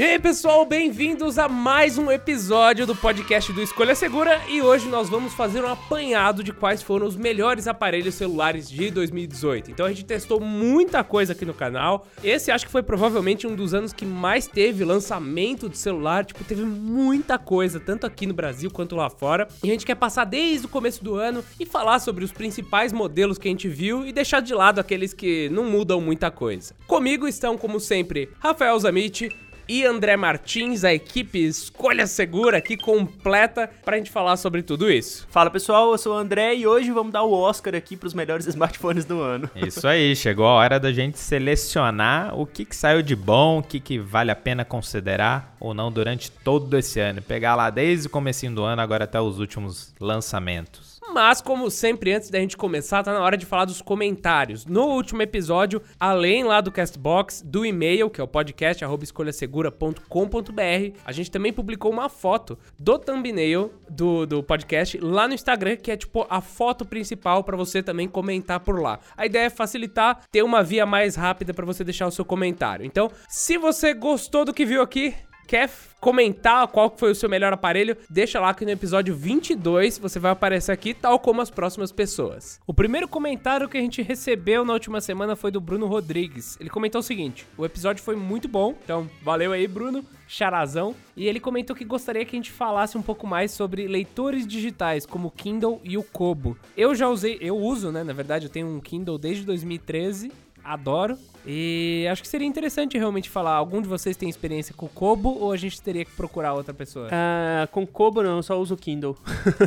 E aí, pessoal, bem-vindos a mais um episódio do podcast do Escolha Segura e hoje nós vamos fazer um apanhado de quais foram os melhores aparelhos celulares de 2018. Então a gente testou muita coisa aqui no canal. Esse acho que foi provavelmente um dos anos que mais teve lançamento de celular, tipo, teve muita coisa, tanto aqui no Brasil quanto lá fora. E a gente quer passar desde o começo do ano e falar sobre os principais modelos que a gente viu e deixar de lado aqueles que não mudam muita coisa. Comigo estão, como sempre, Rafael Zamit, e André Martins, a equipe Escolha Segura aqui completa pra gente falar sobre tudo isso. Fala pessoal, eu sou o André e hoje vamos dar o Oscar aqui pros melhores smartphones do ano. Isso aí, chegou a hora da gente selecionar o que, que saiu de bom, o que, que vale a pena considerar ou não durante todo esse ano. Pegar lá desde o comecinho do ano agora até os últimos lançamentos. Mas, como sempre, antes da gente começar, tá na hora de falar dos comentários. No último episódio, além lá do Castbox, do e-mail, que é o podcast escolhasegura.com.br, a gente também publicou uma foto do thumbnail do, do podcast lá no Instagram, que é tipo a foto principal para você também comentar por lá. A ideia é facilitar, ter uma via mais rápida para você deixar o seu comentário. Então, se você gostou do que viu aqui, quer comentar qual foi o seu melhor aparelho, deixa lá que no episódio 22 você vai aparecer aqui, tal como as próximas pessoas. O primeiro comentário que a gente recebeu na última semana foi do Bruno Rodrigues. Ele comentou o seguinte: o episódio foi muito bom, então valeu aí, Bruno. Charazão, e ele comentou que gostaria que a gente falasse um pouco mais sobre leitores digitais, como o Kindle e o Kobo. Eu já usei, eu uso, né? Na verdade, eu tenho um Kindle desde 2013 adoro. E acho que seria interessante realmente falar. Algum de vocês tem experiência com o Kobo ou a gente teria que procurar outra pessoa? Ah, com Kobo não, eu só uso o Kindle.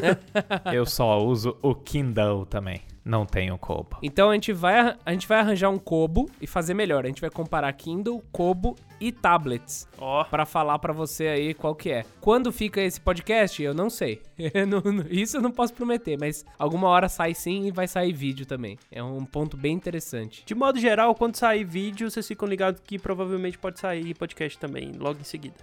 eu só uso o Kindle também. Não tenho Kobo. Então a gente vai a gente vai arranjar um Kobo e fazer melhor. A gente vai comparar Kindle, Kobo e tablets. Ó, oh. para falar para você aí qual que é. Quando fica esse podcast, eu não sei. isso eu não posso prometer, mas alguma hora sai sim e vai sair vídeo também. É um ponto bem interessante. De modo geral, quando sair vídeo, vocês ficam ligados que provavelmente pode sair podcast também, logo em seguida.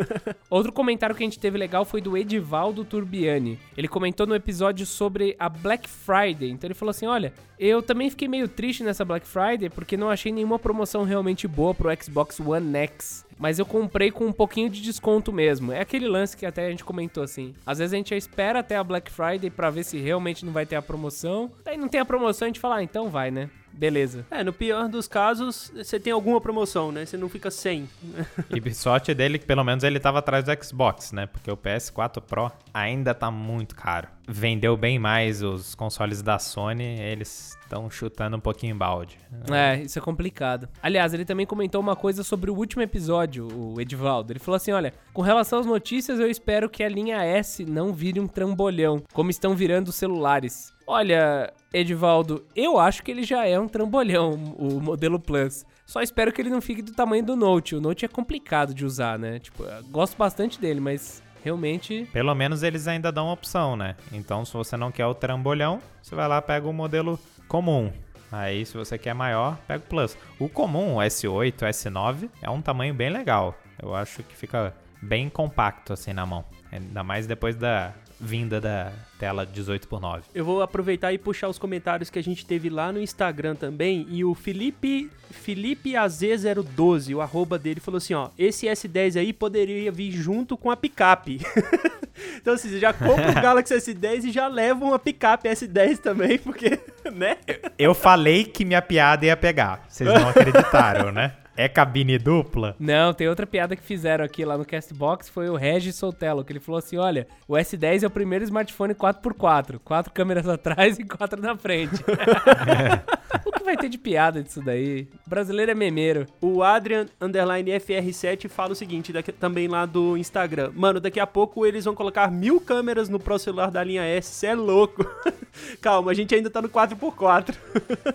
Outro comentário que a gente teve legal foi do Edivaldo Turbiani. Ele comentou no episódio sobre a Black Friday. Então ele falou assim: olha, eu também fiquei meio triste nessa Black Friday porque não achei nenhuma promoção realmente boa pro Xbox One X. Mas eu comprei com um pouquinho de desconto mesmo. É aquele lance que até a gente comentou assim. Às vezes a gente espera até a Black Friday para ver se realmente não vai ter a promoção. Daí não tem a promoção, a gente fala, ah, então vai, né? Beleza. É, no pior dos casos, você tem alguma promoção, né? Você não fica sem. e sorte dele que pelo menos ele tava atrás do Xbox, né? Porque o PS4 Pro ainda tá muito caro. Vendeu bem mais os consoles da Sony, eles estão chutando um pouquinho balde. É, isso é complicado. Aliás, ele também comentou uma coisa sobre o último episódio, o Edivaldo. Ele falou assim: olha, com relação às notícias, eu espero que a linha S não vire um trambolhão, como estão virando os celulares. Olha, Edivaldo, eu acho que ele já é um trambolhão, o modelo Plus. Só espero que ele não fique do tamanho do Note. O Note é complicado de usar, né? Tipo, gosto bastante dele, mas realmente. Pelo menos eles ainda dão opção, né? Então, se você não quer o trambolhão, você vai lá pega o modelo comum. Aí, se você quer maior, pega o Plus. O comum, o S8, o S9, é um tamanho bem legal. Eu acho que fica bem compacto assim na mão. Ainda mais depois da vinda da tela 18 por 9. Eu vou aproveitar e puxar os comentários que a gente teve lá no Instagram também. E o Felipe, Felipe AZ012, o arroba dele, falou assim: ó, esse S10 aí poderia vir junto com a picape. então, assim, você já compra o Galaxy S10 e já leva uma picape S10 também, porque, né? Eu falei que minha piada ia pegar. Vocês não acreditaram, né? É cabine dupla? Não, tem outra piada que fizeram aqui lá no Castbox, foi o Regis Soltello, que ele falou assim, olha, o S10 é o primeiro smartphone 4x4, quatro câmeras atrás e quatro na frente. o que vai ter de piada disso daí? O brasileiro é memeiro. O Adrian, underline FR7, fala o seguinte, daqui, também lá do Instagram. Mano, daqui a pouco eles vão colocar mil câmeras no Pro celular da linha S, cê é louco. Calma, a gente ainda tá no 4x4.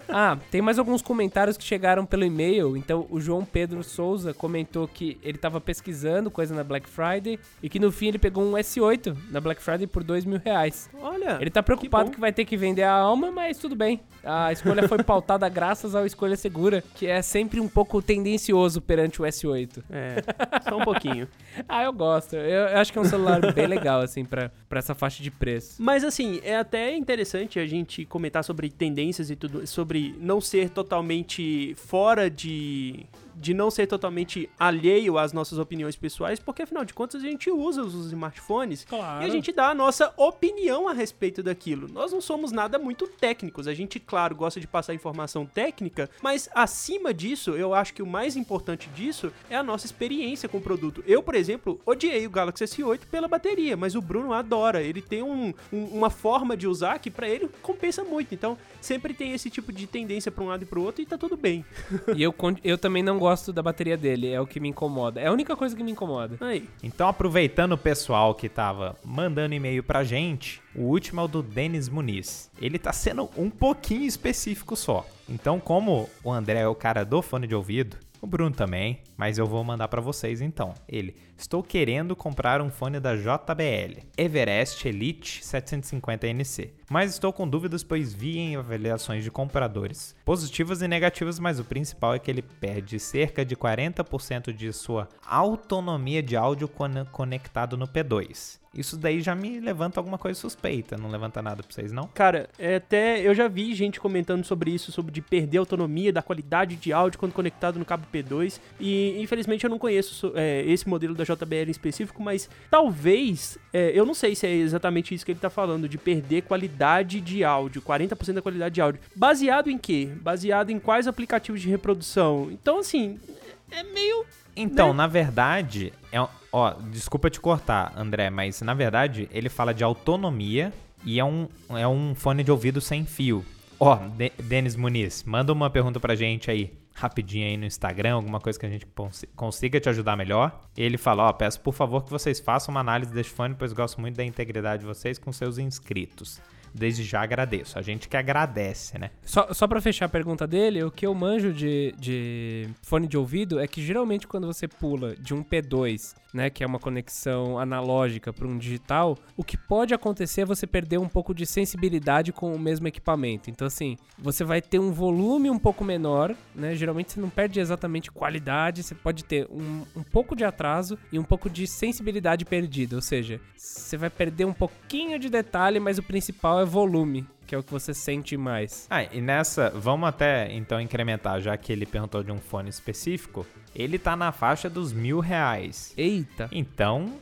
ah, tem mais alguns comentários que chegaram pelo e-mail, então o João João Pedro Souza comentou que ele estava pesquisando coisa na Black Friday e que no fim ele pegou um S8 na Black Friday por dois mil reais. Olha. Ele tá preocupado que, que, vai ter que vender a alma, mas tudo bem. A escolha foi pautada graças ao Escolha Segura, que é sempre um pouco tendencioso perante o S8. É, só um pouquinho. ah, eu gosto. Eu, eu, acho que é um celular bem legal, assim, pra, pra essa faixa de preço. Mas, assim, é até interessante a gente comentar sobre tendências e tudo, sobre não ser totalmente fora de de não ser totalmente alheio às nossas opiniões pessoais, porque afinal de contas a gente usa os smartphones Claro. e a gente dá a nossa opinião a respeito daquilo. Nós não somos nada muito técnicos. A gente, claro, gosta de passar informação técnica, mas acima disso, eu acho que o mais importante disso é a nossa experiência com o produto. Eu, por exemplo, odiei o Galaxy S8 pela bateria, mas o Bruno adora. Ele tem um- um- uma forma de usar que pra ele compensa muito. Então, sempre tem esse tipo de tendência pra um lado e pro outro e tá tudo bem. E eu, eu também não gosto da bateria dele, é o que me incomoda. É a única coisa que me incomoda. Aí. Então, aproveitando o pessoal que tava mandando e-mail pra gente, o último é o do Denis Muniz. Ele tá sendo um pouquinho específico só. Então, como o André é o cara do fone de ouvido, o Bruno também, mas eu vou mandar pra vocês então. Ele: Estou querendo comprar um fone da JBL, Everest Elite 750NC, mas estou com dúvidas pois vi em avaliações de compradores positivas e negativas, mas o principal é que ele perde cerca de 40% de sua autonomia de áudio quando conectado no P2. Isso daí já me levanta alguma coisa suspeita, não levanta nada pra vocês não? Cara, é até eu já vi gente comentando sobre isso, sobre de perder a autonomia da qualidade de áudio quando conectado no cabo P2. E infelizmente eu não conheço é, esse modelo da JBL em específico, mas talvez, é, eu não sei se é exatamente isso que ele tá falando, de perder qualidade de áudio, 40% da qualidade de áudio. Baseado em quê? Baseado em quais aplicativos de reprodução? Então, assim, é meio. Então, Né? na verdade, é, ó, desculpa te cortar, André, mas na verdade ele fala de autonomia e é um, é um fone de ouvido sem fio. Ó, De Denis Muniz, manda uma pergunta pra gente aí, rapidinho aí no Instagram, alguma coisa que a gente consi- consiga te ajudar melhor. Ele fala, ó, peço por favor que vocês façam uma análise deste fone, pois gosto muito da integridade de vocês com seus inscritos. Desde já agradeço. A gente que agradece, né? Só, só pra fechar a pergunta dele, o que eu manjo de, de fone de ouvido é que geralmente quando você pula de um P2, né, que é uma conexão analógica para um digital, o que pode acontecer é você perder um pouco de sensibilidade com o mesmo equipamento. Então, assim, você vai ter um volume um pouco menor, né? Geralmente você não perde exatamente qualidade, você pode ter um, um pouco de atraso e um pouco de sensibilidade perdida. Ou seja, você vai perder um pouquinho de detalhe, mas o principal é volume, que é o que você sente mais. Ah, e nessa, vamos até então incrementar, já que ele perguntou de um fone específico, ele tá na faixa dos mil reais. Eita. Então,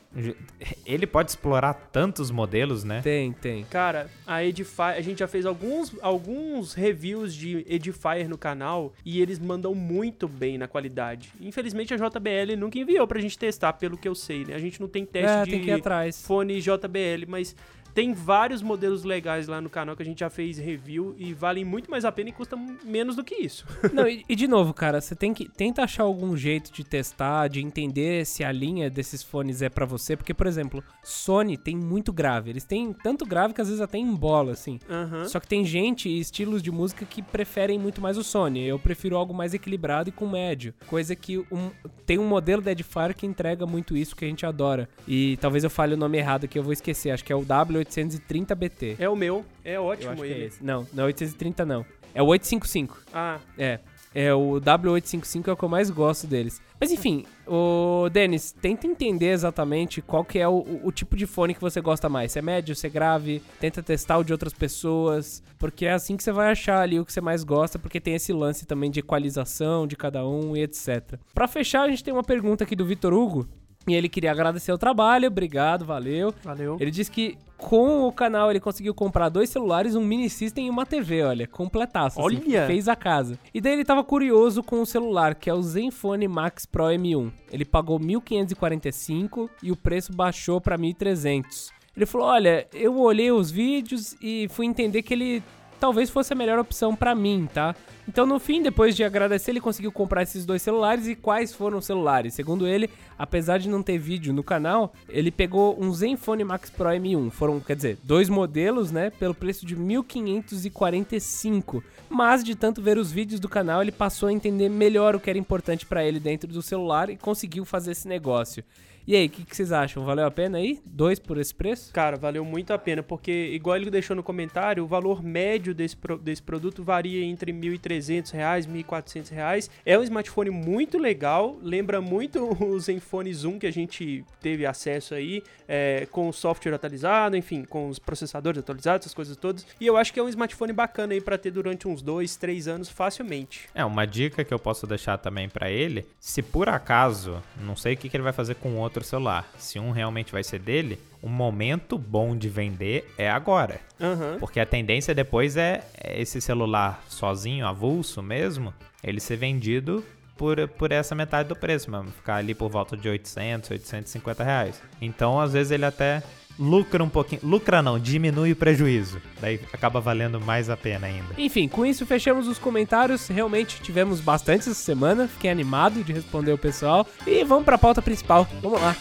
ele pode explorar tantos modelos, né? Tem, tem. Cara, a Edifier, a gente já fez alguns, alguns reviews de Edifier no canal e eles mandam muito bem na qualidade. Infelizmente a JBL nunca enviou pra gente testar, pelo que eu sei, né? A gente não tem teste É, de tem que ir atrás. fone JBL, mas tem vários modelos legais lá no canal que a gente já fez review e valem muito mais a pena e custam menos do que isso. Não, e, e de novo, cara, você tem que tenta achar algum jeito de testar, de entender se a linha desses fones é pra você, porque por exemplo, Sony tem muito grave. Eles têm tanto grave que às vezes até embola assim. Aham. Só que tem gente e estilos de música que preferem muito mais o Sony. Eu prefiro algo mais equilibrado e com médio. Coisa que um- tem um modelo da Edifier que entrega muito isso que a gente adora. E talvez eu fale o nome errado aqui, eu vou esquecer. Acho que é o W830BT. É o meu, é ótimo é ele. esse. Não, não é 830 não. É o 855. ah, É. É, o W855 é o que eu mais gosto deles. Mas enfim, o Denis, tenta entender exatamente qual que é o, o- tipo de fone que você gosta mais. Se é médio, se é grave, tenta testar o de outras pessoas, porque é assim que você vai achar ali o que você mais gosta, porque tem esse lance também de equalização de cada um e etc. Pra fechar, a gente tem uma pergunta aqui do Vitor Hugo, e ele queria agradecer o trabalho, obrigado, valeu. valeu. Ele disse que com o canal ele conseguiu comprar dois celulares, um mini system e uma TV, olha, completaço. assim, Olha! fez a casa. E daí ele tava curioso com o celular, que é o Zenfone Max Pro M1. Ele pagou 1.545 e o preço baixou pra 1.300. Ele falou: "Olha, eu olhei os vídeos e fui entender que ele talvez fosse a melhor opção pra mim, tá? Então, no fim, depois de agradecer, ele conseguiu comprar esses dois celulares. E quais foram os celulares? Segundo ele, apesar de não ter vídeo no canal, ele pegou um Zenfone Max Pro M1. Foram, quer dizer, dois modelos, né? Pelo preço de 1.545. Mas, de tanto ver os vídeos do canal, ele passou a entender melhor o que era importante pra ele dentro do celular e conseguiu fazer esse negócio. E aí, o que, que vocês acham? Valeu a pena aí? Dois por esse preço? Cara, valeu muito a pena, porque, igual ele deixou no comentário, o valor médio desse, pro- desse produto varia entre R$ 1.300 1.300 reais, 1.400 reais. É um smartphone muito legal, lembra muito o Zenfone Zoom que a gente teve acesso aí, é, com o software atualizado, enfim, com os processadores atualizados, essas coisas todas. E eu acho que é um smartphone bacana aí para ter durante uns dois, três anos facilmente. É, uma dica que eu posso deixar também para ele, se por acaso, não sei o que, que ele vai fazer com outro celular, se um realmente vai ser dele, o momento bom de vender é agora. Aham. Porque a tendência depois é é esse celular sozinho, avulso mesmo, ele ser vendido por, por essa metade do preço mesmo. Ficar ali por volta de 800, 850 reais. Então, às vezes, ele até lucra um pouquinho. Lucra não, diminui o prejuízo. Daí acaba valendo mais a pena ainda. Enfim, com isso fechamos os comentários. Realmente tivemos bastante essa semana. Fiquei animado de responder o pessoal. E vamos pra pauta principal. Vamos lá.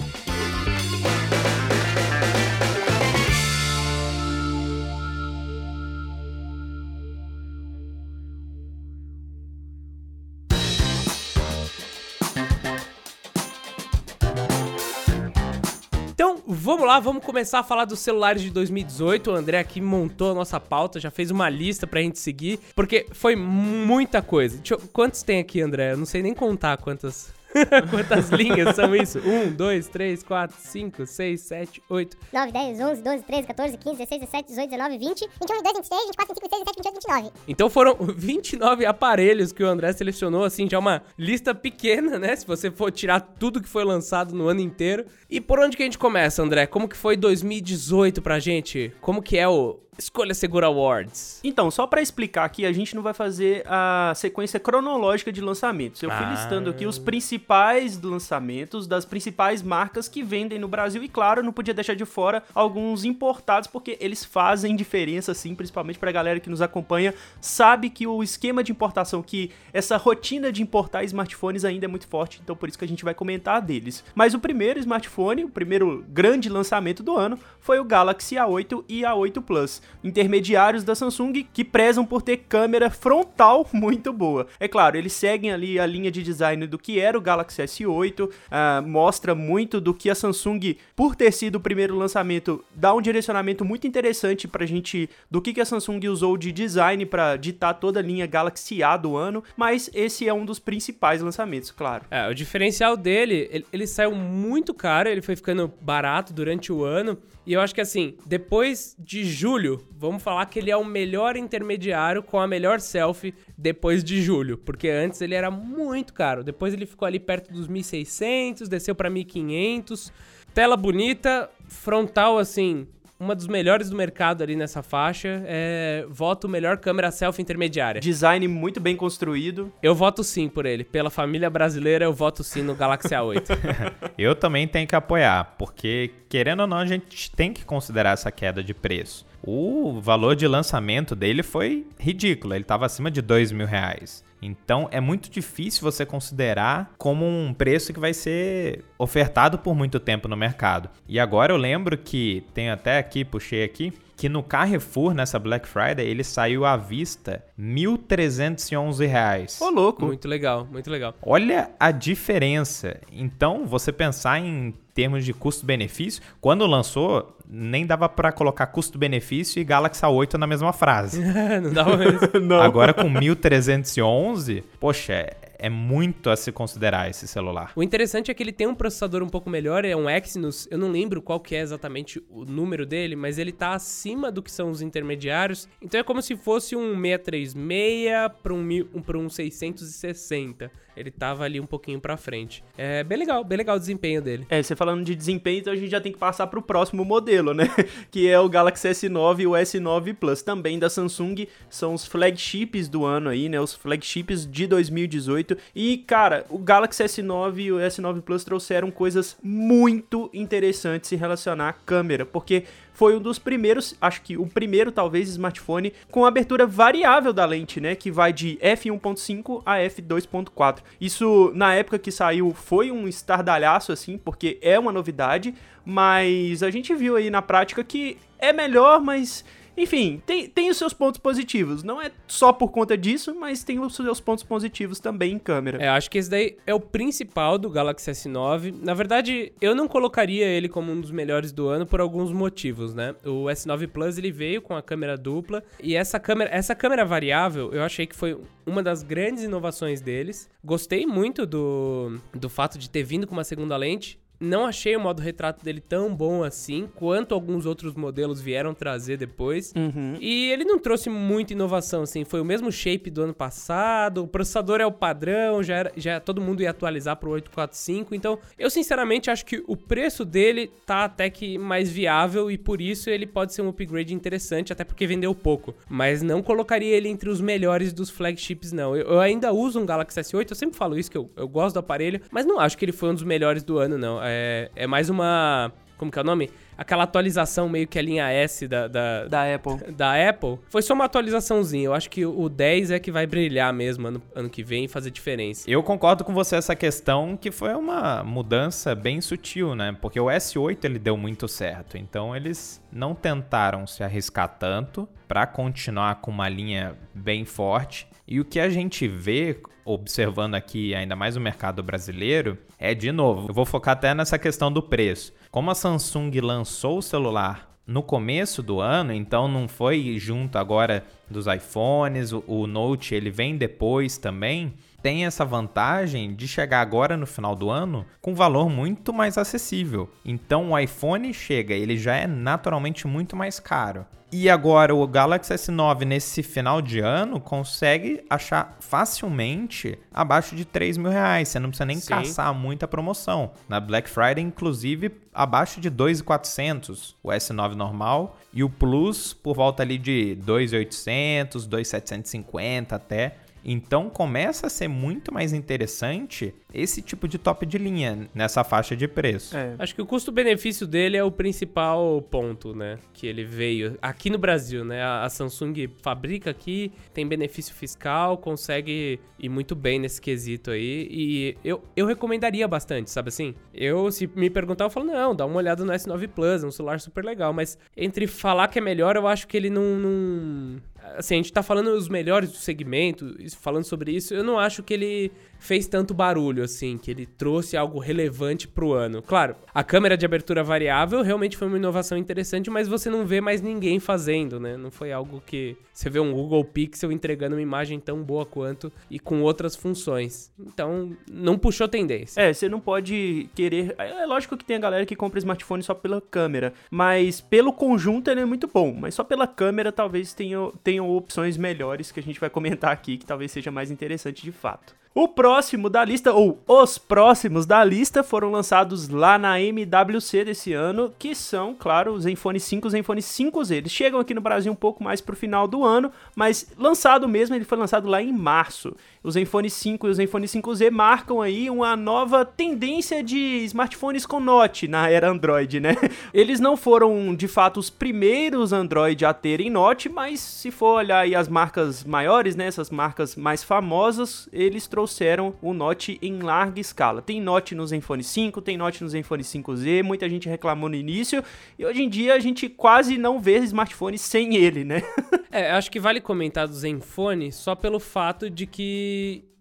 Vamos lá, vamos começar a falar dos celulares de 2018. O André aqui montou a nossa pauta, já fez uma lista pra gente seguir, porque foi muita coisa. Eu- quantos tem aqui, André? Eu não sei nem contar quantas. quantas linhas são isso? Um, dois, três, quatro, cinco, seis, sete, oito. 9, 10, 11, 12, 13, 14, 15, 16, 17, 18, 19, 20, 21, 22, 23, 24, 25, 26, 27, 28, 29. Então foram 29 aparelhos que o André selecionou, assim, já uma lista pequena, né? Se você for tirar tudo que foi lançado no ano inteiro. E por onde que a gente começa, André? Como que foi 2018 pra gente? Como que é o Escolha Segura Awards? Então, só pra explicar aqui, a gente não vai fazer a sequência cronológica de lançamentos. Eu fui Ah. listando aqui os principais lançamentos das principais marcas que vendem no Brasil e, claro, não podia deixar de fora alguns importados porque eles fazem diferença, sim, principalmente pra galera que nos acompanha, sabe que o esquema de importação, que essa rotina de importar smartphones ainda é muito forte, então por isso que a gente vai comentar deles. Mas o primeiro smartphone, o primeiro grande lançamento do ano, foi o Galaxy A8 e A8 Plus, intermediários da Samsung que prezam por ter câmera frontal muito boa. É claro, eles seguem ali a linha de design do que era o Galaxy S8, ah, mostra muito do que a Samsung, por ter sido o primeiro lançamento, dá um direcionamento muito interessante pra gente do que, que a Samsung usou de design pra ditar toda a linha Galaxy A do ano, mas esse é um dos principais lançamentos, claro. É, o diferencial dele, ele, ele saiu muito caro, ele foi ficando barato durante o ano. E eu acho que assim, depois de julho, vamos falar que ele é o melhor intermediário com a melhor selfie depois de julho. Porque antes ele era muito caro. Depois ele ficou ali perto dos 1.600, desceu pra 1.500. Tela bonita, frontal assim, uma dos melhores do mercado ali nessa faixa. É, voto melhor câmera selfie intermediária. Design muito bem construído. Eu voto sim por ele. Pela família brasileira, eu voto sim no Galaxy A8. Eu também tenho que apoiar, porque querendo ou não, a gente tem que considerar essa queda de preço. O valor de lançamento dele foi ridículo, ele estava acima de dois mil reais. Então é muito difícil você considerar como um preço que vai ser ofertado por muito tempo no mercado. E agora eu lembro que, tenho até aqui, puxei aqui, que no Carrefour, nessa Black Friday, ele saiu à vista 1.311 reais. Ô, louco. muito legal, muito legal. Olha a diferença. Então, você pensar em termos de custo-benefício, quando lançou, nem dava pra colocar custo-benefício e Galaxy A8 na mesma frase. não dá mesmo. Agora com 1311, poxa, é, muito a se considerar esse celular. O interessante é que ele tem um processador um pouco melhor, é um Exynos, eu não lembro qual que é exatamente o número dele, mas ele tá acima do que são os intermediários. Então é como se fosse um 636 para um, um, um 660. Ele tava ali um pouquinho pra frente. É bem legal, bem legal o desempenho dele. É, você falando de desempenho, então a gente já tem que passar pro próximo modelo, né? Que é o Galaxy S9 e o S9 Plus, também da Samsung. São os flagships do ano aí, né? Os flagships de 2018. E, cara, o Galaxy S9 e o S9 Plus trouxeram coisas muito interessantes em relacionar à câmera, porque foi um dos primeiros, acho que o primeiro talvez smartphone com abertura variável da lente, né, que vai de f1.5 a f2.4. Isso na época que saiu foi um estardalhaço assim, porque é uma novidade, mas a gente viu aí na prática que é melhor, mas Enfim, tem, tem os seus pontos positivos. Não é só por conta disso, mas tem os seus pontos positivos também em câmera. É, acho que esse daí é o principal do Galaxy S9. Na verdade, eu não colocaria ele como um dos melhores do ano por alguns motivos, né? O S9 Plus ele veio com a câmera dupla e essa câmera, essa câmera variável, eu achei que foi uma das grandes inovações deles. Gostei muito do, do fato de ter vindo com uma segunda lente. Não achei o modo retrato dele tão bom assim quanto alguns outros modelos vieram trazer depois. Uhum. E ele não trouxe muita inovação, assim. Foi o mesmo shape do ano passado. O processador é o padrão, já, era, já todo mundo ia atualizar pro 845. Então, eu sinceramente acho que o preço dele tá até que mais viável e por isso ele pode ser um upgrade interessante, até porque vendeu pouco. Mas não colocaria ele entre os melhores dos flagships, não. Eu, eu ainda uso um Galaxy S8, eu sempre falo isso, que eu, eu gosto do aparelho, mas não acho que ele foi um dos melhores do ano, não. É, é mais uma. Como que é o nome? Aquela atualização meio que a linha S da, da, Da Apple. da Apple. Foi só uma atualizaçãozinha. Eu acho que o 10 é que vai brilhar mesmo ano, ano que vem e fazer diferença. Eu concordo com você essa questão que foi uma mudança bem sutil, né? Porque o S8 ele deu muito certo, então eles não tentaram se arriscar tanto para continuar com uma linha bem forte. E o que a gente vê observando aqui ainda mais o mercado brasileiro é de novo, eu vou focar até nessa questão do preço. Como a Samsung lançou o celular no começo do ano, então não foi junto agora dos iPhones, o, Note ele vem depois também. Tem essa vantagem de chegar agora no final do ano com valor muito mais acessível. Então o iPhone chega, ele já é naturalmente muito mais caro. E agora o Galaxy S9 nesse final de ano consegue achar facilmente abaixo de 3 mil reais. Você não precisa nem Sim. caçar muita promoção. Na Black Friday, inclusive, abaixo de 2.400 o S9 normal e o Plus por volta ali de 2.800, 2.750 até. Então começa a ser muito mais interessante esse tipo de top de linha nessa faixa de preço. É. Acho que o custo-benefício dele é o principal ponto, né? Que ele veio aqui no Brasil, né? A a Samsung fabrica aqui, tem benefício fiscal, consegue ir muito bem nesse quesito aí. E eu, eu recomendaria bastante, sabe assim? Eu, se me perguntar, eu falo, não, dá uma olhada no S9 Plus, é um celular super legal. Mas entre falar que é melhor, eu acho que ele não. não... Assim, a gente tá falando os melhores do segmento, falando sobre isso, eu não acho que ele fez tanto barulho, assim, que ele trouxe algo relevante pro ano. Claro, a câmera de abertura variável realmente foi uma inovação interessante, mas você não vê mais ninguém fazendo, né? Não foi algo que você vê um Google Pixel entregando uma imagem tão boa quanto e com outras funções. Então, não puxou tendência. É, você não pode querer. É é lógico que tem a galera que compra smartphone só pela câmera, mas pelo conjunto ele é muito bom. Mas só pela câmera talvez tenham, tenham opções melhores que a gente vai comentar aqui, que talvez seja mais interessante de fato. O próximo da lista, ou os próximos da lista, foram lançados lá na MWC desse ano, que são, claro, os Zenfone 5 e Zenfone 5Z. Eles chegam aqui no Brasil um pouco mais pro final do ano, mas lançado mesmo, ele foi lançado lá em março. Os Zenfone 5 e os Zenfone 5Z marcam aí uma nova tendência de smartphones com Note na era Android, né? Eles não foram, de fato, os primeiros Android a terem Note, mas se for olhar aí as marcas maiores, né, essas marcas mais famosas, eles trouxeram o Note em larga escala. Tem Note no Zenfone 5, tem Note no Zenfone 5Z, muita gente reclamou no início, e hoje em dia a gente quase não vê smartphone sem ele, né? É, acho que vale comentar do Zenfone só pelo fato de que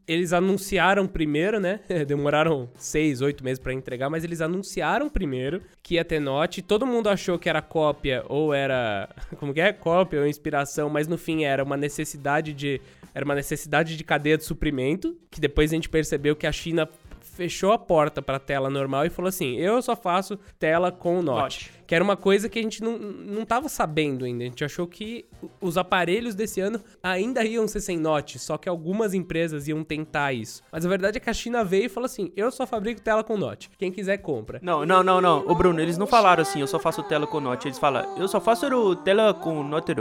eles anunciaram primeiro, né? Demoraram seis, oito meses pra entregar, mas eles anunciaram primeiro que ia ter Note. Todo mundo achou que era cópia ou era. Como que é? Cópia ou inspiração, mas no fim era uma necessidade de. Era uma necessidade de cadeia de suprimento. Que depois a gente percebeu que a China fechou a porta pra tela normal e falou assim: eu só faço tela com o Note. Que era uma coisa que a gente não, não tava sabendo ainda. A gente achou que os aparelhos desse ano ainda iam ser sem Note, só que algumas empresas iam tentar isso. Mas a verdade é que a China veio e falou assim: eu só fabrico tela com Note. Quem quiser, compra. Não, não, não, não. Ô Bruno, eles não falaram assim, eu só faço tela com Note. Eles falam, eu só faço o tela com Note.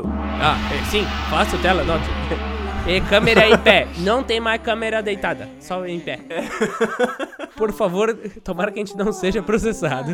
Ah, é, sim, faço tela, Note. E câmera em pé. Não tem mais câmera deitada, só em pé. Por favor, tomara que a gente não seja processado.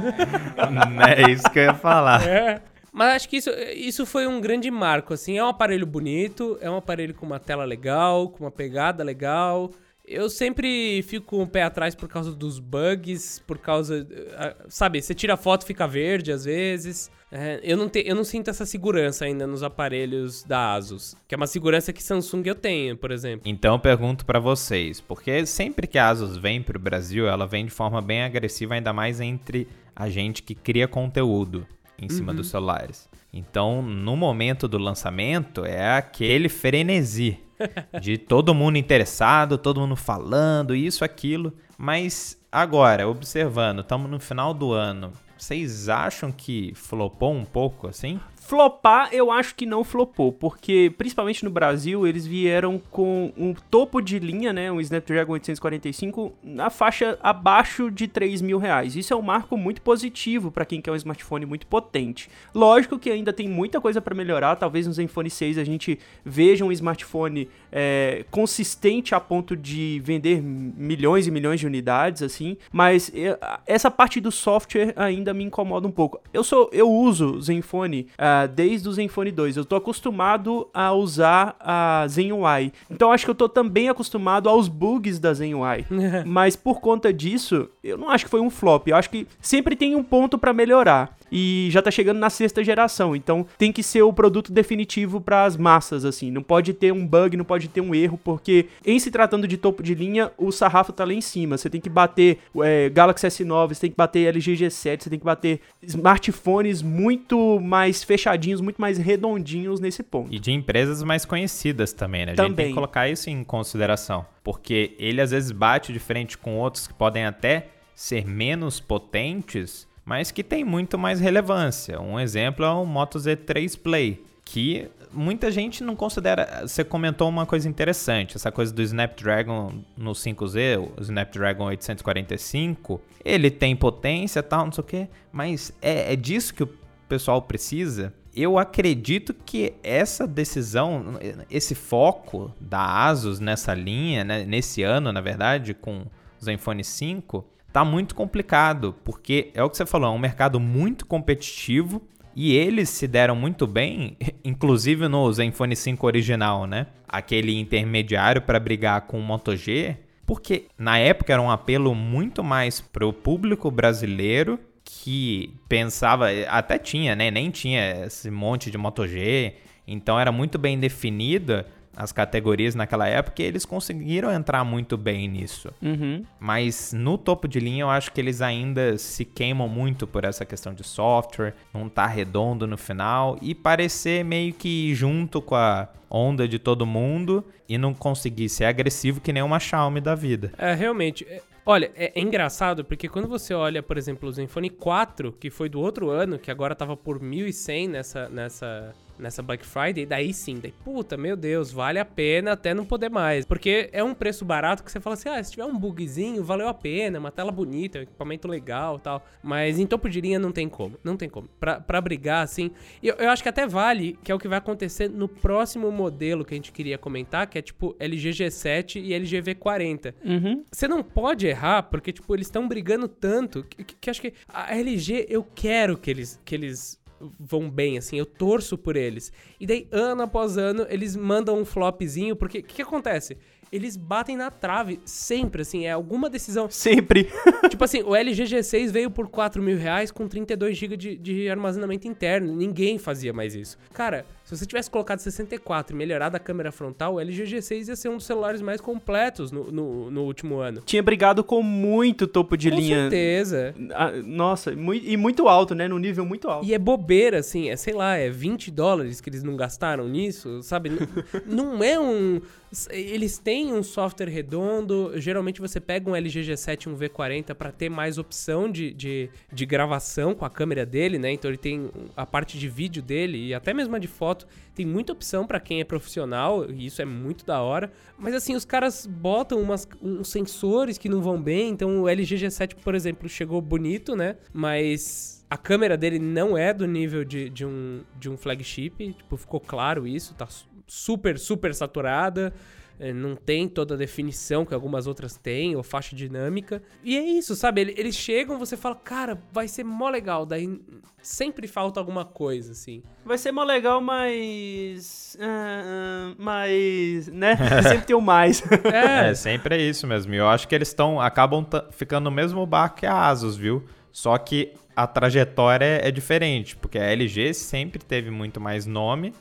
é isso que eu ia falar. É. Mas acho que isso, isso foi um grande marco, assim. É um aparelho bonito, é um aparelho com uma tela legal, com uma pegada legal. Eu sempre fico com o pé atrás por causa dos bugs, por causa. ah, Sabe, você tira a foto fica verde às vezes. É, eu, não te, eu não sinto essa segurança ainda nos aparelhos da Asus. Que é uma segurança que Samsung eu tenho, por exemplo. Então eu pergunto pra vocês, porque sempre que a Asus vem pro Brasil, ela vem de forma bem agressiva, ainda mais entre a gente que cria conteúdo em cima dos celulares. Então, no momento do lançamento, é aquele frenesi de todo mundo interessado, todo mundo falando, isso, aquilo. Mas agora, observando, estamos no final do ano. Vocês acham que flopou um pouco assim? Flopar, eu acho que não flopou, porque principalmente no Brasil eles vieram com um topo de linha, né, um Snapdragon 845 na faixa abaixo de 3 mil reais. Isso é um marco muito positivo para quem quer um smartphone muito potente. Lógico que ainda tem muita coisa para melhorar, talvez no Zenfone 6 a gente veja um smartphone é, consistente a ponto de vender milhões e milhões de unidades, assim, mas é, essa parte do software ainda me incomoda um pouco. Eu sou, eu uso Zenfone desde o Zenfone 2. Eu tô acostumado a usar a ZenUI. Então acho que eu tô também acostumado aos bugs da ZenUI. Mas por conta disso, eu não acho que foi um flop. Eu acho que sempre tem um ponto pra melhorar. E já tá chegando na sexta geração, então tem que ser o produto definitivo para as massas, assim. Não pode ter um bug, não pode ter um erro, porque em se tratando de topo de linha, o sarrafo tá lá em cima. Você tem que bater é, Galaxy S9, você tem que bater LG G7, você tem que bater smartphones muito mais fechadinhos, muito mais redondinhos nesse ponto. E de empresas mais conhecidas também, né? A gente tem Também. que colocar isso em consideração. Porque ele às vezes bate de frente com outros que podem até ser menos potentes, mas que tem muito mais relevância. Um exemplo é o Moto Z3 Play, que muita gente não considera. Você comentou uma coisa interessante, essa coisa do Snapdragon no 5Z, o Snapdragon 845. Ele tem potência tal, não sei o quê, mas é, é disso que o pessoal precisa. Eu acredito que essa decisão, esse foco da Asus nessa linha, né, nesse ano, na verdade, com o Zenfone 5, tá muito complicado, porque é o que você falou, é um mercado muito competitivo e eles se deram muito bem, inclusive no Zenfone 5 original, né? Aquele intermediário para brigar com o Moto G, porque na época era um apelo muito mais pro público brasileiro que pensava, até tinha, né? Nem tinha esse monte de Moto G, então era muito bem definida as categorias naquela época e eles conseguiram entrar muito bem nisso. Uhum. Mas no topo de linha eu acho que eles ainda se queimam muito por essa questão de software, não tá redondo no final e parecer meio que junto com a onda de todo mundo e não conseguir ser agressivo que nem uma Xiaomi da vida. É, realmente. é- olha, é, é engraçado porque quando você olha, por exemplo, o Zenfone 4, que foi do outro ano, que agora tava por 1.100 nessa, nessa, nessa Black Friday, daí sim, daí, puta, meu Deus, vale a pena até não poder mais. Porque é um preço barato que você fala assim, ah, se tiver um bugzinho, valeu a pena, uma tela bonita, um equipamento legal tal. Mas em topo de linha não tem como, não tem como. Pra, pra brigar, assim, e eu, eu acho que até vale, que é o que vai acontecer no próximo modelo que a gente queria comentar, que é tipo LG G7 e LG V40. Uhum. Você não pode errar, porque, tipo, eles estão brigando tanto que, que- que acho que a LG, eu quero que eles, que eles vão bem, assim, eu torço por eles. E daí, ano após ano, eles mandam um flopzinho, porque o que, que acontece? Eles batem na trave sempre, assim, é alguma decisão. Sempre. tipo assim, o LG G6 veio por 4 mil reais com 32 GB de, de armazenamento interno. Ninguém fazia mais isso. Cara, se você tivesse colocado 64 e melhorado a câmera frontal, o LG G6 ia ser um dos celulares mais completos no, no, no último ano. Tinha brigado com muito topo de Com linha. certeza. Ah, Nossa, e muito alto, né? No nível muito alto. E é bobeira, assim, é, sei lá, é 20 dólares que eles não gastaram nisso, sabe? Não é um. Eles têm um software redondo. Geralmente você pega um LG G7 um V40 para ter mais opção de, de, de gravação com a câmera dele, né? Então ele tem a parte de vídeo dele e até mesmo a de foto. Tem muita opção para quem é profissional e isso é muito da hora. Mas assim, os caras botam umas, uns sensores que não vão bem. Então o LG G7, por exemplo, chegou bonito, né? Mas a câmera dele não é do nível de, de, um, de um flagship. Tipo, ficou claro isso. Tá su- super, super saturada. É, não tem toda a definição que algumas outras têm, ou faixa dinâmica. E é isso, sabe? Ele- Eles chegam, você fala, cara, vai ser mó legal. Daí sempre falta alguma coisa, assim. Vai ser mó legal, mas. ah, mas. né? Sempre tem o mais. É, É, sempre é isso mesmo. E eu acho que eles estão acabam ficando no mesmo barco que a Asus, viu? Só que a trajetória é, é diferente, porque a LG sempre teve muito mais nome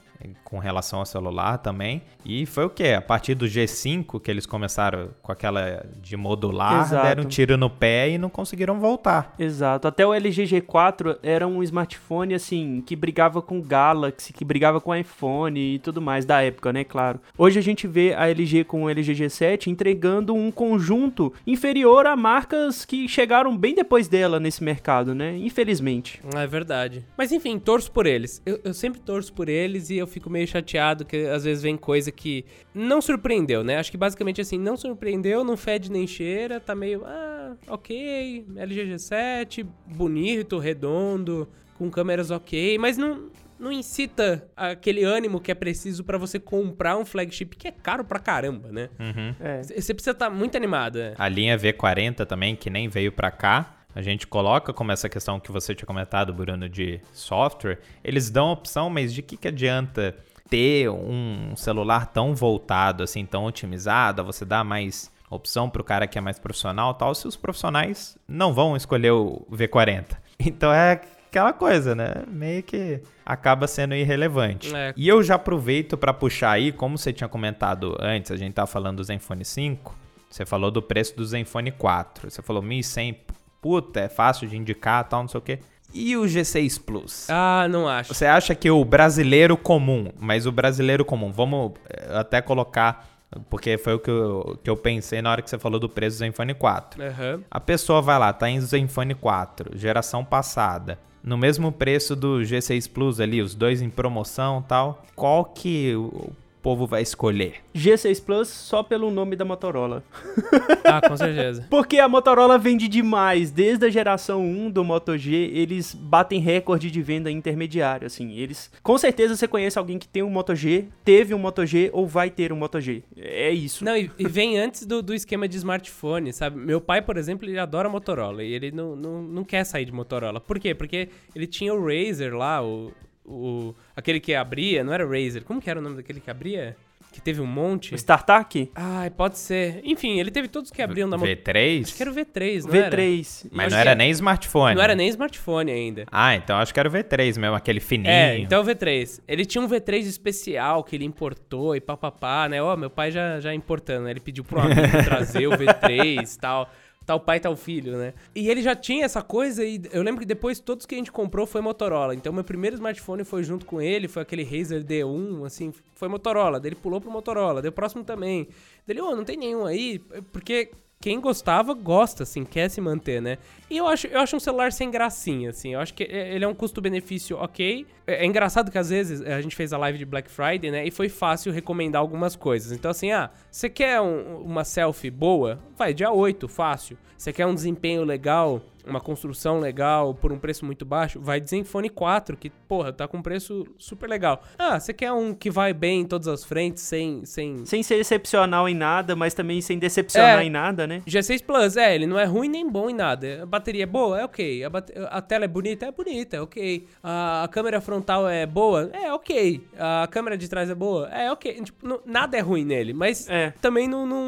com relação ao celular também. E foi o quê? A partir do G5 que eles começaram com aquela de modular, Exato. deram um tiro no pé e não conseguiram voltar. Exato. Até o LG G4 era um smartphone, assim, que brigava com o Galaxy, que brigava com o iPhone e tudo mais da época, né? Claro. Hoje a gente vê a LG com o LG G7 entregando um conjunto inferior a marcas que chegaram bem depois dela nesse mercado, né? Infelizmente. É verdade. Mas enfim, torço por eles. Eu, eu sempre torço por eles e eu fico meio chateado que às vezes vem coisa que não surpreendeu, né? Acho que basicamente assim, não surpreendeu, não fede nem cheira, tá meio, ah, ok, LG G7, bonito, redondo, com câmeras ok, mas não, não incita aquele ânimo que é preciso pra você comprar um flagship que é caro pra caramba, né? Uhum. É. Você precisa estar muito animado, né? A linha V40 também, que nem veio pra cá, a gente coloca como essa questão que você tinha comentado, Bruno, de software. Eles dão opção, mas de que, que adianta ter um celular tão voltado, assim, tão otimizado? a Você dá mais opção pro cara que é mais profissional e tal, se os profissionais não vão escolher o V40. Então é aquela coisa, né? Meio que acaba sendo irrelevante. É. E eu já aproveito pra puxar aí, como você tinha comentado antes, a gente tava falando do Zenfone 5, você falou do preço do Zenfone 4. Você falou 1.100, puta, é fácil de indicar, tal, não sei o quê. E o G6 Plus? Ah, não acho. Você acha que o brasileiro comum, mas o brasileiro comum, vamos eh, até colocar, porque foi o que eu, que eu pensei na hora que você falou do preço do Zenfone 4. Aham. A pessoa vai lá, tá em Zenfone 4, geração passada, no mesmo preço do G6 Plus ali, os dois em promoção e tal. Qual que o povo vai escolher? G6 Plus só pelo nome da Motorola. Ah, com certeza. Porque a Motorola vende demais. Desde a geração 1 do Moto G, eles batem recorde de venda intermediário, assim. Eles, com certeza você conhece alguém que tem um Moto G, teve um Moto G ou vai ter um Moto G. É isso. Não, e, e vem antes do, do esquema de smartphone, sabe? Meu pai, por exemplo, ele adora Motorola e ele não, não, não quer sair de Motorola. Por quê? Porque ele tinha o Razer lá, o, o aquele que abria, não era o Razer. Como que era o nome daquele que abria? Que teve um monte? O StarTAC? Ai, pode ser. Enfim, ele teve todos que abriam da Motorola. V3? Acho que era o V3, não era? V3. Mas Acho não que era é. nem smartphone. Não era nem smartphone ainda. Ah, então acho que era o V3 mesmo, aquele fininho. É, então o V3. Ele tinha um V3 especial que ele importou e papapá, né? Ó, meu pai já, já importando, né? Ele pediu pro amigo trazer o V3 e tal. Tal pai, tal filho, né? E ele já tinha essa coisa e eu lembro que depois todos que a gente comprou foi Motorola. Então meu primeiro smartphone foi junto com ele, foi aquele Razer D1, assim, foi Motorola. Daí ele pulou pro Motorola, o próximo também. Daí ele, ô, não tem nenhum aí, porque quem gostava, gosta, assim, quer se manter, né? E eu acho, eu acho um celular sem gracinha, assim. Eu acho que é- ele é um custo-benefício ok. É, é engraçado que às vezes a gente fez a live de Black Friday, né? E foi fácil recomendar algumas coisas. Então, assim, ah, você quer um- uma selfie boa? Vai, dia 8, fácil. Você quer um desempenho legal, uma construção legal, por um preço muito baixo? Vai Zenfone 4, que, porra, tá com um preço super legal. Ah, você quer um que vai bem em todas as frentes, sem... sem... Sem ser excepcional em nada, mas também sem decepcionar É. em nada, né? G6 Plus, é, ele não é ruim nem bom em nada. A bateria é boa? É ok. A, a tela é bonita? É bonita, é ok. A, a câmera frontal é boa? É ok. A câmera de trás é boa? É ok. Tipo, não- nada é ruim nele, mas É. também não, não,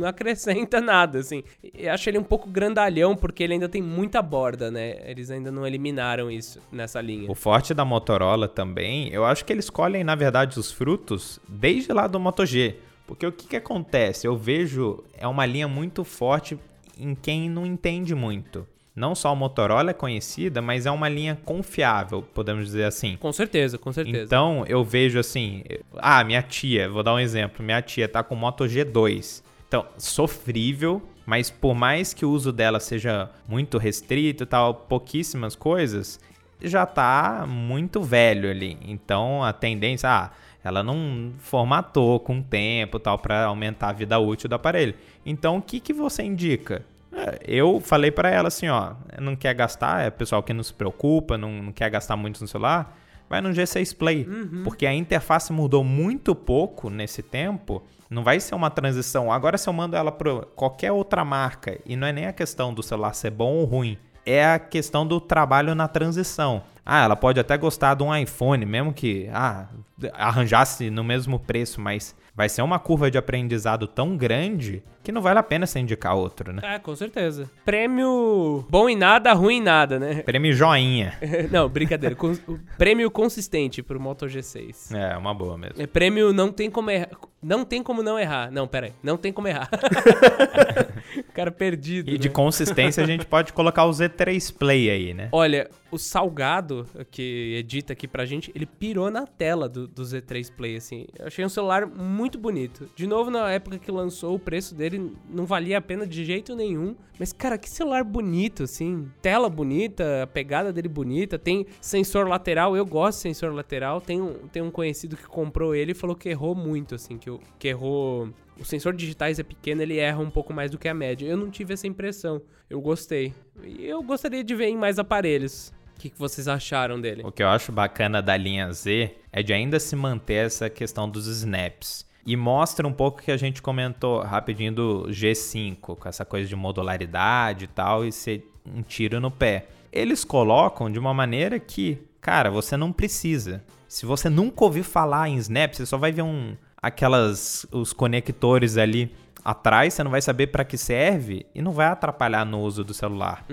não acrescenta nada, assim. Eu acho ele um pouco grandalhão, porque ele ainda tem muita borda, né? Eles ainda não eliminaram isso nessa linha. O forte da Motorola também, eu acho que eles colhem, na verdade, os frutos desde lá do Moto G. Porque o que, que acontece? Eu vejo é uma linha muito forte em quem não entende muito. Não só a Motorola é conhecida, mas é uma linha confiável, podemos dizer assim. Com certeza, com certeza. Então eu vejo assim, ah, minha tia, vou dar um exemplo, minha tia tá com Moto G2. Então, sofrível, mas por mais que o uso dela seja muito restrito e tal, pouquíssimas coisas, já tá muito velho ali. Então a tendência, ah, ela não formatou com o tempo tal para aumentar a vida útil do aparelho. Então o que que você indica? É, Eu falei pra ela assim, ó, não quer gastar, é pessoal que não se preocupa, não, não quer gastar muito no celular, vai no G6 Play. Porque a interface mudou muito pouco nesse tempo. Não vai ser uma transição. Agora, se eu mando ela para qualquer outra marca, e não é nem a questão do celular ser bom ou ruim, é a questão do trabalho na transição. Ah, ela pode até gostar de um iPhone, mesmo que ah, arranjasse no mesmo preço, mas vai ser uma curva de aprendizado tão grande que não vale a pena você indicar outro, né? É, com certeza. Prêmio bom em nada, ruim em nada, né? Prêmio joinha. Não, brincadeira. Con- o prêmio consistente pro Moto G6. É, uma boa mesmo. É prêmio não tem como errar. Não tem como não errar. Não, pera aí. Não tem como errar. Cara perdido. E de né? consistência a gente pode colocar o Z3 Play aí, né? Olha, o Salgado, que edita aqui pra gente, ele pirou na tela do, do Z3 Play, assim. Eu achei um celular muito bonito. De novo, na época que lançou, o preço dele não valia a pena de jeito nenhum. Mas, cara, que celular bonito, assim. Tela bonita, a pegada dele bonita. Tem sensor lateral, eu gosto de sensor lateral. Tem um, tem um conhecido que comprou ele e falou que errou muito, assim. Que, que errou... O sensor digitais é pequeno, ele erra um pouco mais do que a média. Eu não tive essa impressão. Eu gostei. E eu gostaria de ver em mais aparelhos. O que, que vocês acharam dele? O que eu acho bacana da linha Z é de ainda se manter essa questão dos snaps. E mostra um pouco que a gente comentou rapidinho do G5, com essa coisa de modularidade e tal, e ser um tiro no pé. Eles colocam de uma maneira que, cara, você não precisa. Se você nunca ouviu falar em snap, você só vai ver um aquelas os conectores ali atrás, você não vai saber para que serve e não vai atrapalhar no uso do celular.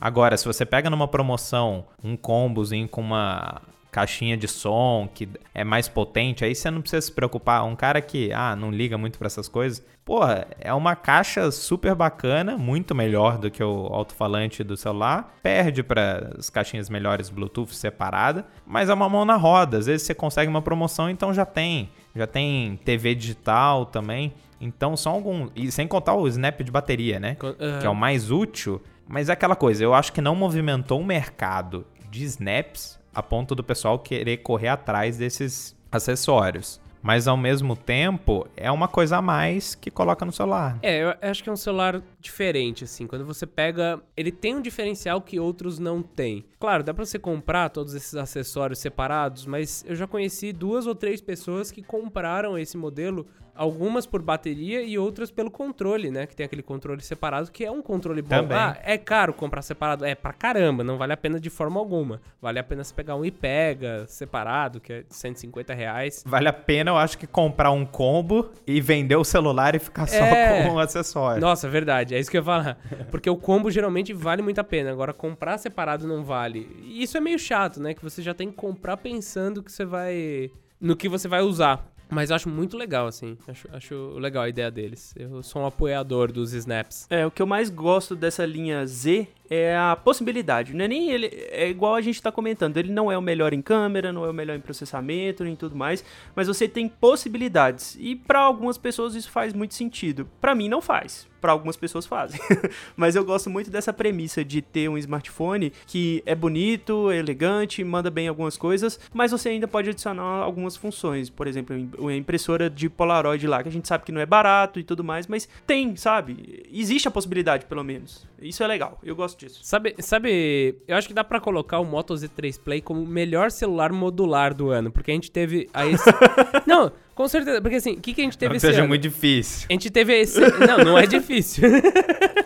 Agora, se você pega numa promoção um combozinho com uma caixinha de som que é mais potente, aí você não precisa se preocupar. Um cara que, ah, não liga muito pra essas coisas, porra, é uma caixa super bacana, muito melhor do que o alto-falante do celular. Perde para as caixinhas melhores Bluetooth separada, mas é uma mão na roda. Às vezes você consegue uma promoção, então já tem. Já tem TV digital também. Então são alguns. E sem contar o snap de bateria, né? Aham. Que é o mais útil. Mas é aquela coisa, eu acho que não movimentou o mercado de snaps a ponto do pessoal querer correr atrás desses acessórios. Mas ao mesmo tempo, é uma coisa a mais que coloca no celular. É, eu acho que é um celular diferente, assim. Quando você pega. Ele tem um diferencial que outros não têm. Claro, dá pra você comprar todos esses acessórios separados, mas eu já conheci duas ou três pessoas que compraram esse modelo. Algumas por bateria e outras pelo controle, né? Que tem aquele controle separado, que é um controle bom. Também. Ah, é caro comprar separado? É pra caramba, não vale a pena de forma alguma. Vale a pena você pegar um iPega separado, que é 150 reais. Vale a pena, eu acho que comprar um combo e vender o celular e ficar só É. com o acessório. Nossa, verdade, é isso que eu ia falar. Porque o combo geralmente vale muito a pena. Agora, comprar separado não vale. E isso é meio chato, né? Que você já tem que comprar pensando que você vai. no que você vai usar. Mas eu acho muito legal, assim. Acho, acho legal a ideia deles. Eu sou um apoiador dos snaps. É, o que eu mais gosto dessa linha Z é a possibilidade. Não é nem ele. É igual a gente tá comentando. Ele não é o melhor em câmera, não é o melhor em processamento, nem tudo mais. Mas você tem possibilidades. E para algumas pessoas isso faz muito sentido. Para mim não faz. Para algumas pessoas fazem. mas eu gosto muito dessa premissa de ter um smartphone que é bonito, é elegante, manda bem algumas coisas, mas você ainda pode adicionar algumas funções. Por exemplo, a impressora de Polaroid lá, que a gente sabe que não é barato e tudo mais, mas tem, sabe? Existe a possibilidade, pelo menos. Isso é legal. Eu gosto disso. Sabe, sabe, eu acho que dá pra colocar o Moto Z3 Play como o melhor celular modular do ano, porque a gente teve a esse... Não, com certeza, porque assim, o que, que a gente teve Não esse seja ano? muito difícil. A gente teve esse. Não, não é difícil.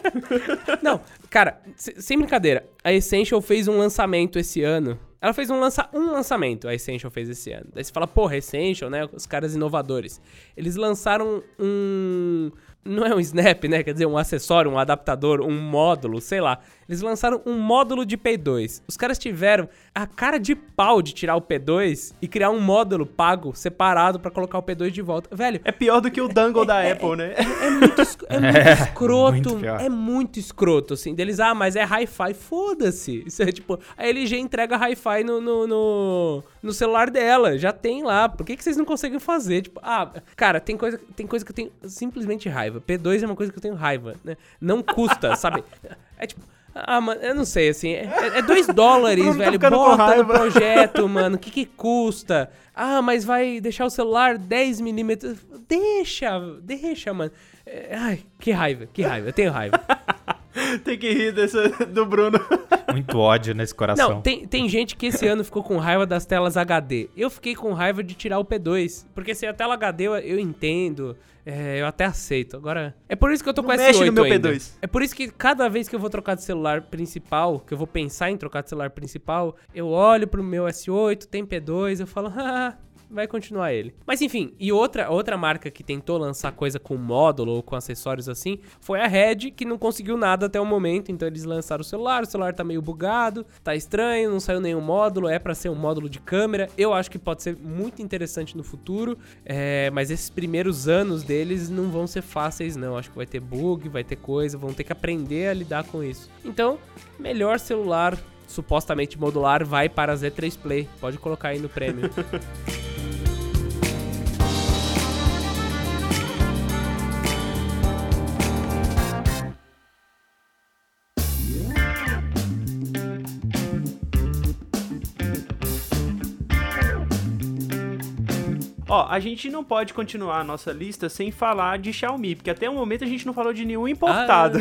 não, cara, se- sem brincadeira, a Essential fez um lançamento esse ano. Ela fez um, lança... um lançamento, a Essential fez esse ano. Daí você fala, porra, Essential, né? Os caras inovadores. Eles lançaram um. Não é um snap, né? Quer dizer, um acessório, um adaptador, um módulo, sei lá. Eles lançaram um módulo de P2. Os caras tiveram a cara de pau de tirar o P2 e criar um módulo pago separado pra colocar o P2 de volta. Velho, É pior do que o dangle da Apple, né? é muito, es- é muito escroto. muito é muito escroto, assim. Deles, ah, mas é hi-fi. Foda-se. Isso é tipo, a LG entrega hi-fi no, no, no, no celular dela. Já tem lá. Por que, que vocês não conseguem fazer? Tipo, ah, cara, tem coisa, tem coisa que eu tenho simplesmente raiva. P2 é uma coisa que eu tenho raiva, né? Não custa, sabe? É tipo. Ah, mano, eu não sei, assim, é 2 dólares, Bruno tá velho, bota no projeto, mano, o que que custa? Ah, mas vai deixar o celular 10 milímetros, deixa, deixa, mano. É, ai, que raiva, que raiva, eu tenho raiva. Tem que rir dessa, do Bruno. Muito ódio nesse coração. Não, tem, tem gente que esse ano ficou com raiva das telas HD. Eu fiquei com raiva de tirar o P2. Porque se a tela HD eu, eu entendo, é, eu até aceito. Agora, é por isso que eu tô Não com mexe S8 no meu ainda. P2. É por isso que cada vez que eu vou trocar de celular principal, que eu vou pensar em trocar de celular principal, eu olho pro meu S8, tem P2, eu falo, ah, vai continuar ele. Mas enfim, e outra, outra marca que tentou lançar coisa com módulo ou com acessórios assim, foi a Red, que não conseguiu nada até o momento, então eles lançaram o celular, o celular tá meio bugado, tá estranho, não saiu nenhum módulo, é pra ser um módulo de câmera. Eu acho que pode ser muito interessante no futuro, é, mas esses primeiros anos deles não vão ser fáceis não, acho que vai ter bug, vai ter coisa, vão ter que aprender a lidar com isso. Então, melhor celular supostamente modular vai para a Z3 Play. Pode colocar aí no prêmio. Ó, a gente não pode continuar a nossa lista sem falar de Xiaomi, porque até o momento a gente não falou de nenhum importado.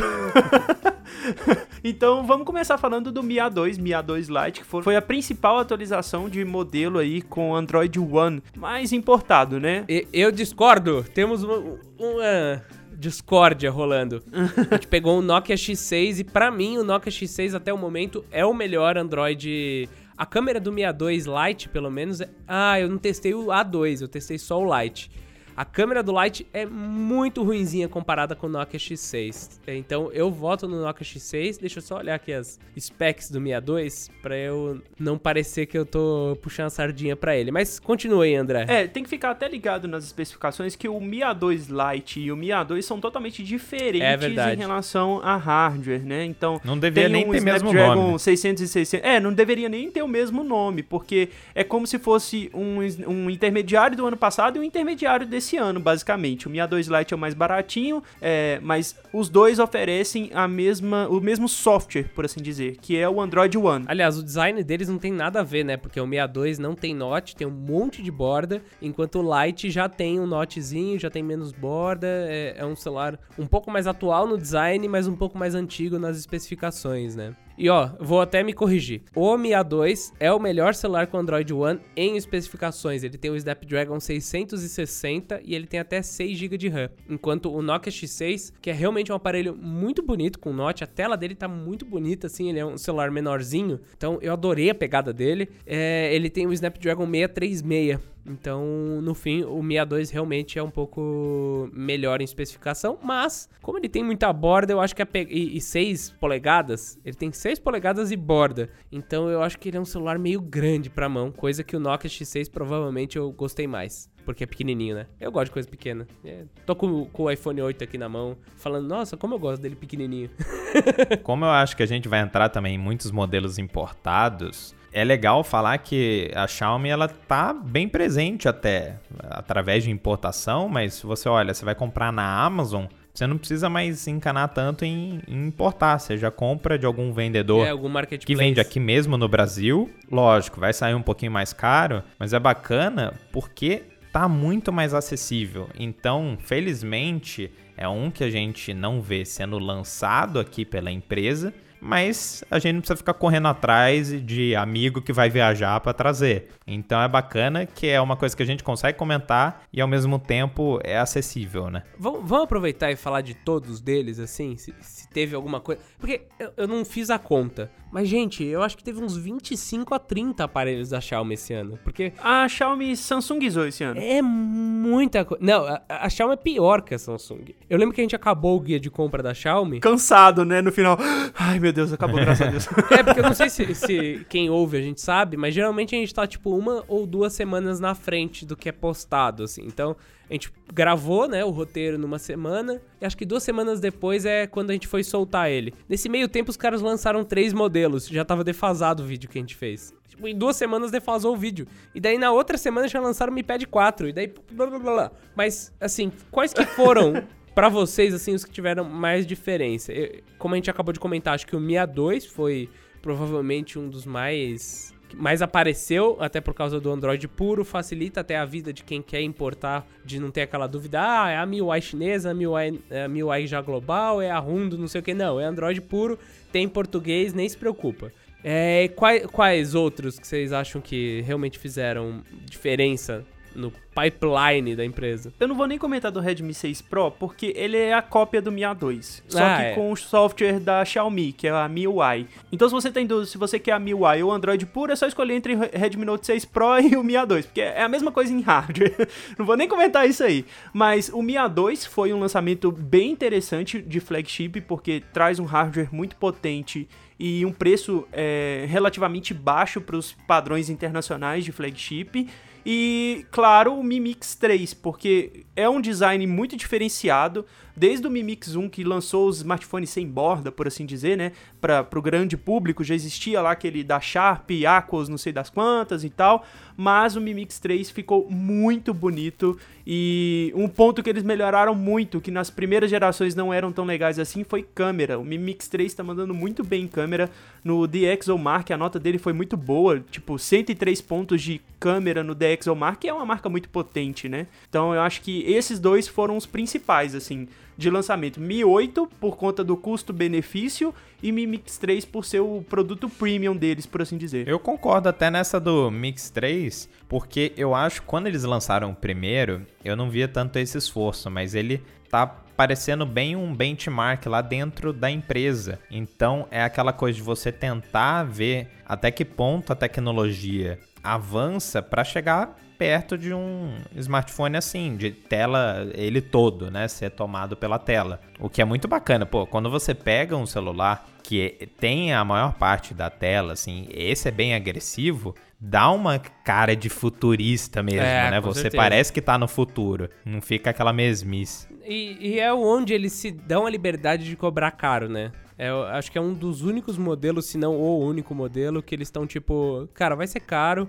então vamos começar falando do Mi A2, Mi A2 Lite, que foi a principal atualização de modelo aí com Android One, mais importado, né? Eu discordo. Temos uma, uma discórdia rolando. A gente pegou um Nokia X6 e pra mim o Nokia X6 até o momento é o melhor Android. A câmera do Mi A2 Lite, pelo menos, é... Ah, eu não testei o A2, eu testei só o Lite. A câmera do Lite é muito ruinzinha comparada com o Nokia X6. Então eu voto no Nokia X6. Deixa eu só olhar aqui as specs do Mi A2 pra eu não parecer que eu tô puxando a sardinha pra ele. Mas continue aí, André. É, tem que ficar até ligado nas especificações que o Mi A2 Lite e o Mi A2 são totalmente diferentes É em relação a hardware, né? Então, Não deveria tem nem um ter mesmo Snapdragon nome. 600 e 600. É, não deveria nem ter o mesmo nome, porque é como se fosse um, um intermediário do ano passado e um intermediário desse ano, basicamente. O Mi A2 Lite é o mais baratinho, é, mas os dois oferecem a mesma, o mesmo software, por assim dizer, que é o Android One. Aliás, o design deles não tem nada a ver, né? Porque o 62 não tem note, tem um monte de borda, enquanto o Lite já tem um notezinho, já tem menos borda, é, é um celular um pouco mais atual no design, mas um pouco mais antigo nas especificações, né? E ó, vou até me corrigir. O Mi A2 é o melhor celular com Android One em especificações. Ele tem o Snapdragon 660 e ele tem até 6 GB de RAM. Enquanto o Nokia X6, que é realmente um aparelho muito bonito com Note, a tela dele tá muito bonita, assim, ele é um celular menorzinho. Então eu adorei a pegada dele. É, ele tem o Snapdragon 636. Então, no fim, o Mi A2 realmente é um pouco melhor em especificação, mas como ele tem muita borda, eu acho que a pe... e, e 6 polegadas, ele tem 6 polegadas e borda. Então, eu acho que ele é um celular meio grande pra mão, coisa que o Nokia X6 provavelmente eu gostei mais. Porque é pequenininho, né? Eu gosto de coisa pequena. É, tô com, com o iPhone 8 aqui na mão, falando, nossa, como eu gosto dele pequenininho. Como eu acho que a gente vai entrar também em muitos modelos importados, é legal falar que a Xiaomi ela tá bem presente até através de importação, mas se você olha, você vai comprar na Amazon, você não precisa mais encanar tanto em, em importar, você já compra de algum vendedor é, algum marketplace. que vende aqui mesmo no Brasil. Lógico, vai sair um pouquinho mais caro, mas é bacana porque tá muito mais acessível. Então, felizmente, é um que a gente não vê sendo lançado aqui pela empresa, mas a gente não precisa ficar correndo atrás de amigo que vai viajar para trazer. Então é bacana que é uma coisa que a gente consegue comentar e ao mesmo tempo é acessível, né? Vamos, vamos aproveitar e falar de todos deles, assim? Se, se teve alguma coisa. Porque eu, eu não fiz a conta. Mas, gente, eu acho que teve uns 25 a 30 aparelhos da Xiaomi esse ano. Porque A Xiaomi Samsungizou esse ano. é muita coisa. Não, a, a Xiaomi é pior que a Samsung. Eu lembro que a gente acabou o guia de compra da Xiaomi. Cansado, né? No final. Ai, meu Deus, acabou, graças a Deus. É, porque eu não sei se, se quem ouve a gente sabe, mas geralmente a gente tá, tipo, uma ou duas semanas na frente do que é postado, assim. Então, a gente gravou, né, o roteiro numa semana, e acho que duas semanas depois é quando a gente foi soltar ele. Nesse meio tempo, os caras lançaram três modelos, já tava defasado o vídeo que a gente fez. Tipo, em duas semanas defasou o vídeo. E daí na outra semana já lançaram o Mi Pad 4, e daí blá blá blá blá. Mas, assim, quais que foram Pra vocês, assim, os que tiveram mais diferença. Eu- como a gente acabou de comentar, acho que o Mi A2 foi provavelmente um dos mais mais apareceu, até por causa do Android puro, facilita até a vida de quem quer importar, de não ter aquela dúvida, ah, é a MIUI chinesa, a MIUI, é a MIUI já global, é a Rundo, não sei o que, não, é Android puro, tem português, nem se preocupa. É, quais, quais outros que vocês acham que realmente fizeram diferença no pipeline da empresa? Eu não vou nem comentar do Redmi 6 Pro, porque ele é a cópia do Mi A2. Só Ah, que é. com o software da Xiaomi, que é a MIUI. Então, se você tem dúvida se você quer a MIUI ou Android puro, é só escolher entre o Redmi Note 6 Pro e o Mi A2, porque é a mesma coisa em hardware. não vou nem comentar isso aí. Mas o Mi A2 foi um lançamento bem interessante de flagship, porque traz um hardware muito potente e um preço é, relativamente baixo para os padrões internacionais de flagship. E, claro, o Mi Mix 3, porque é um design muito diferenciado, desde o Mi Mix 1 que lançou os smartphones sem borda, por assim dizer, né, para o grande público, já existia lá aquele da Sharp, Aquos, não sei das quantas e tal, mas o Mi Mix 3 ficou muito bonito e um ponto que eles melhoraram muito, que nas primeiras gerações não eram tão legais assim, foi câmera. O Mi Mix 3 tá mandando muito bem em câmera. No DxOMark, a nota dele foi muito boa, tipo 103 pontos de câmera no DxOMark, que é uma marca muito potente, né? Então eu acho que esses dois foram os principais, assim, de lançamento. Mi 8 por conta do custo-benefício e Mi Mix 3 por ser o produto premium deles, por assim dizer. Eu concordo até nessa do Mix 3, porque eu acho que quando eles lançaram o primeiro, eu não via tanto esse esforço, mas ele tá parecendo bem um benchmark lá dentro da empresa. Então é aquela coisa de você tentar ver até que ponto a tecnologia avança para chegar perto de um smartphone assim, de tela ele todo, né, ser tomado pela tela. O que é muito bacana, pô, quando você pega um celular que tem a maior parte da tela, assim, esse é bem agressivo, dá uma cara de futurista mesmo, É, né? Você certeza. parece que tá no futuro, não fica aquela mesmice. E, e é onde eles se dão a liberdade de cobrar caro, né? É, acho que é um dos únicos modelos, se não o único modelo, que eles estão tipo, cara, vai ser caro,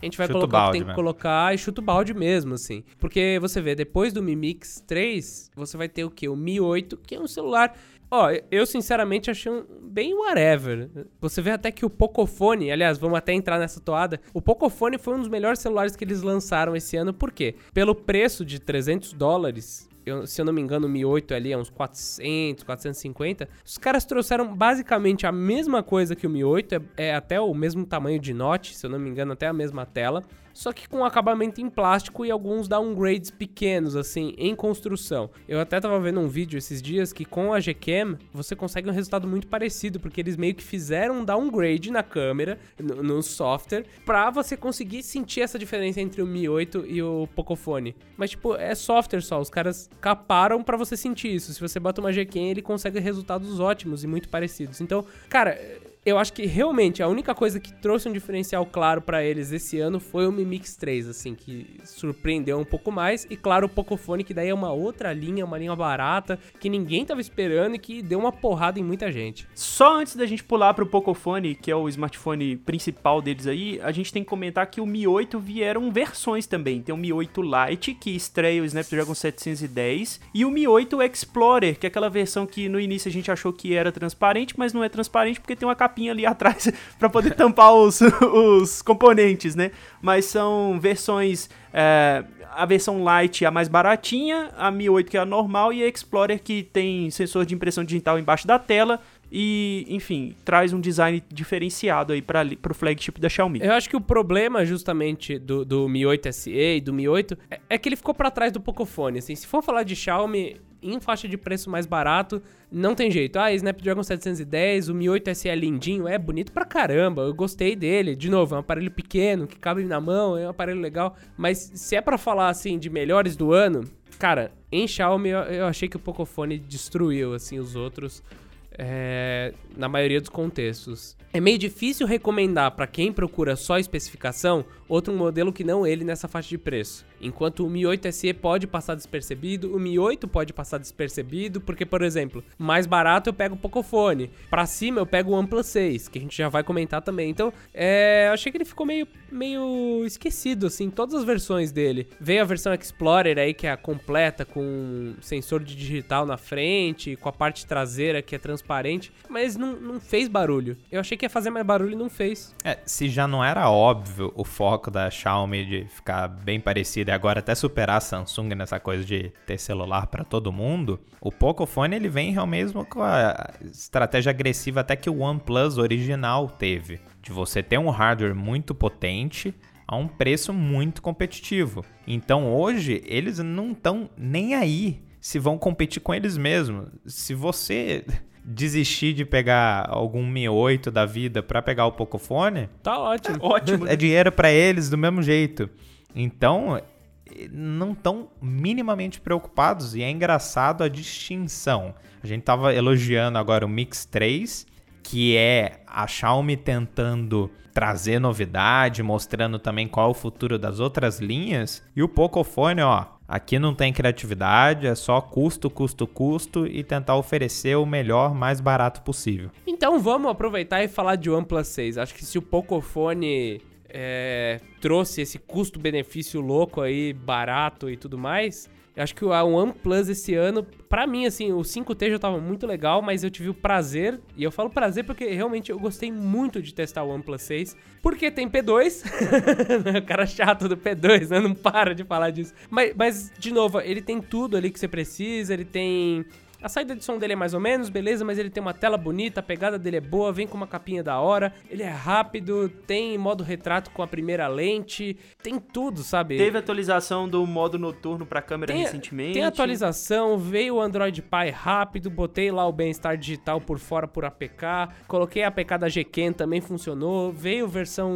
a gente vai Chuta colocar o que tem que mesmo. colocar e chuta o balde mesmo, assim. Porque você vê, depois do Mi Mix 3, você vai ter o quê? O Mi 8, que é um celular. Ó, eu sinceramente achei um bem whatever. Você vê até que o Pocophone, aliás, vamos até entrar nessa toada. O Pocophone foi um dos melhores celulares que eles lançaram esse ano, por quê? Pelo preço de 300 dólares, eu- se eu não me engano, o Mi 8 ali é uns 400, 450. Os caras trouxeram basicamente a mesma coisa que o Mi 8, é, é até o mesmo tamanho de note, se eu não me engano, até a mesma tela. Só que com acabamento em plástico e alguns downgrades pequenos, assim, em construção. Eu até tava vendo um vídeo esses dias que com a Gcam você consegue um resultado muito parecido, porque eles meio que fizeram um downgrade na câmera, no, no software, pra você conseguir sentir essa diferença entre o Mi 8 e o Pocophone. Mas, tipo, é software só, os caras caparam pra você sentir isso. Se você bota uma Gcam, ele consegue resultados ótimos e muito parecidos. Então, cara, eu acho que realmente a única coisa que trouxe um diferencial claro pra eles esse ano foi o Mi Mix 3, assim, que surpreendeu um pouco mais. E claro, o Pocophone, que daí é uma outra linha, uma linha barata, que ninguém tava esperando e que deu uma porrada em muita gente. Só antes da gente pular pro Pocophone, que é o smartphone principal deles aí, a gente tem que comentar que o Mi 8 vieram versões também. Tem o Mi 8 Lite, que estreia o Snapdragon 710, e o Mi 8 Explorer, que é aquela versão que no início a gente achou que era transparente, mas não é transparente porque tem uma capinha ali atrás pra poder tampar os, os componentes, né? Mas são versões... é, a versão Lite é a mais baratinha, a Mi 8 que é a normal e a Explorer que tem sensor de impressão digital embaixo da tela e, enfim, traz um design diferenciado aí para o flagship da Xiaomi. Eu acho que o problema, justamente, do, do Mi 8 SE e do Mi 8 é, é que ele ficou pra trás do Pocophone. Assim, se for falar de Xiaomi em faixa de preço mais barato, não tem jeito. Ah, Snapdragon 710, o Mi 8 SE é lindinho, é bonito pra caramba. Eu gostei dele. De novo, é um aparelho pequeno que cabe na mão, é um aparelho legal. Mas se é pra falar assim de melhores do ano, cara, em Xiaomi eu achei que o Pocophone destruiu assim os outros é, na maioria dos contextos. É meio difícil recomendar pra quem procura só especificação outro modelo que não ele nessa faixa de preço. Enquanto o Mi 8 SE pode passar despercebido, o Mi 8 pode passar despercebido, porque, por exemplo, mais barato eu pego o Pocophone, pra cima eu pego o OnePlus 6, que a gente já vai comentar também. Então, é, eu achei que ele ficou meio, meio esquecido, assim, todas as versões dele. Veio a versão Explorer aí, que é a completa, com sensor de digital na frente, com a parte traseira que é transparente, mas não, não fez barulho. Eu achei que ia fazer mais barulho e não fez. É, se já não era óbvio o foco da Xiaomi de ficar bem parecida e agora até superar a Samsung nessa coisa de ter celular para todo mundo, o Pocophone ele vem realmente com a estratégia agressiva até que o OnePlus original teve, de você ter um hardware muito potente a um preço muito competitivo. Então hoje eles não estão nem aí se vão competir com eles mesmos. Se você desistir de pegar algum Mi 8 da vida para pegar o Pocophone, Tá ótimo. Ótimo. é dinheiro para eles do mesmo jeito. Então, não estão minimamente preocupados e é engraçado a distinção. A gente tava elogiando agora o Mix 3, que é a Xiaomi tentando trazer novidade, mostrando também qual é o futuro das outras linhas, e o Pocophone, ó, aqui não tem criatividade, é só custo, custo, custo e tentar oferecer o melhor, mais barato possível. Então vamos aproveitar e falar de OnePlus 6. Acho que se o Pocophone é, trouxe esse custo-benefício louco aí, barato e tudo mais, acho que o OnePlus esse ano, pra mim, assim, o 5T já tava muito legal, mas eu tive o prazer, e eu falo prazer porque realmente eu gostei muito de testar o OnePlus 6, porque tem P2, o cara chato do P2, né? Não para de falar disso. Mas, mas, de novo, ele tem tudo ali que você precisa, ele tem a saída de som dele é mais ou menos, beleza, mas ele tem uma tela bonita, a pegada dele é boa, vem com uma capinha da hora, ele é rápido, tem modo retrato com a primeira lente, tem tudo, sabe? Teve atualização do modo noturno pra câmera Tem- recentemente. Tem atualização, veio o Android Pie rápido, botei lá o bem-estar digital por fora por APK, coloquei a APK da Gken, também funcionou, veio versão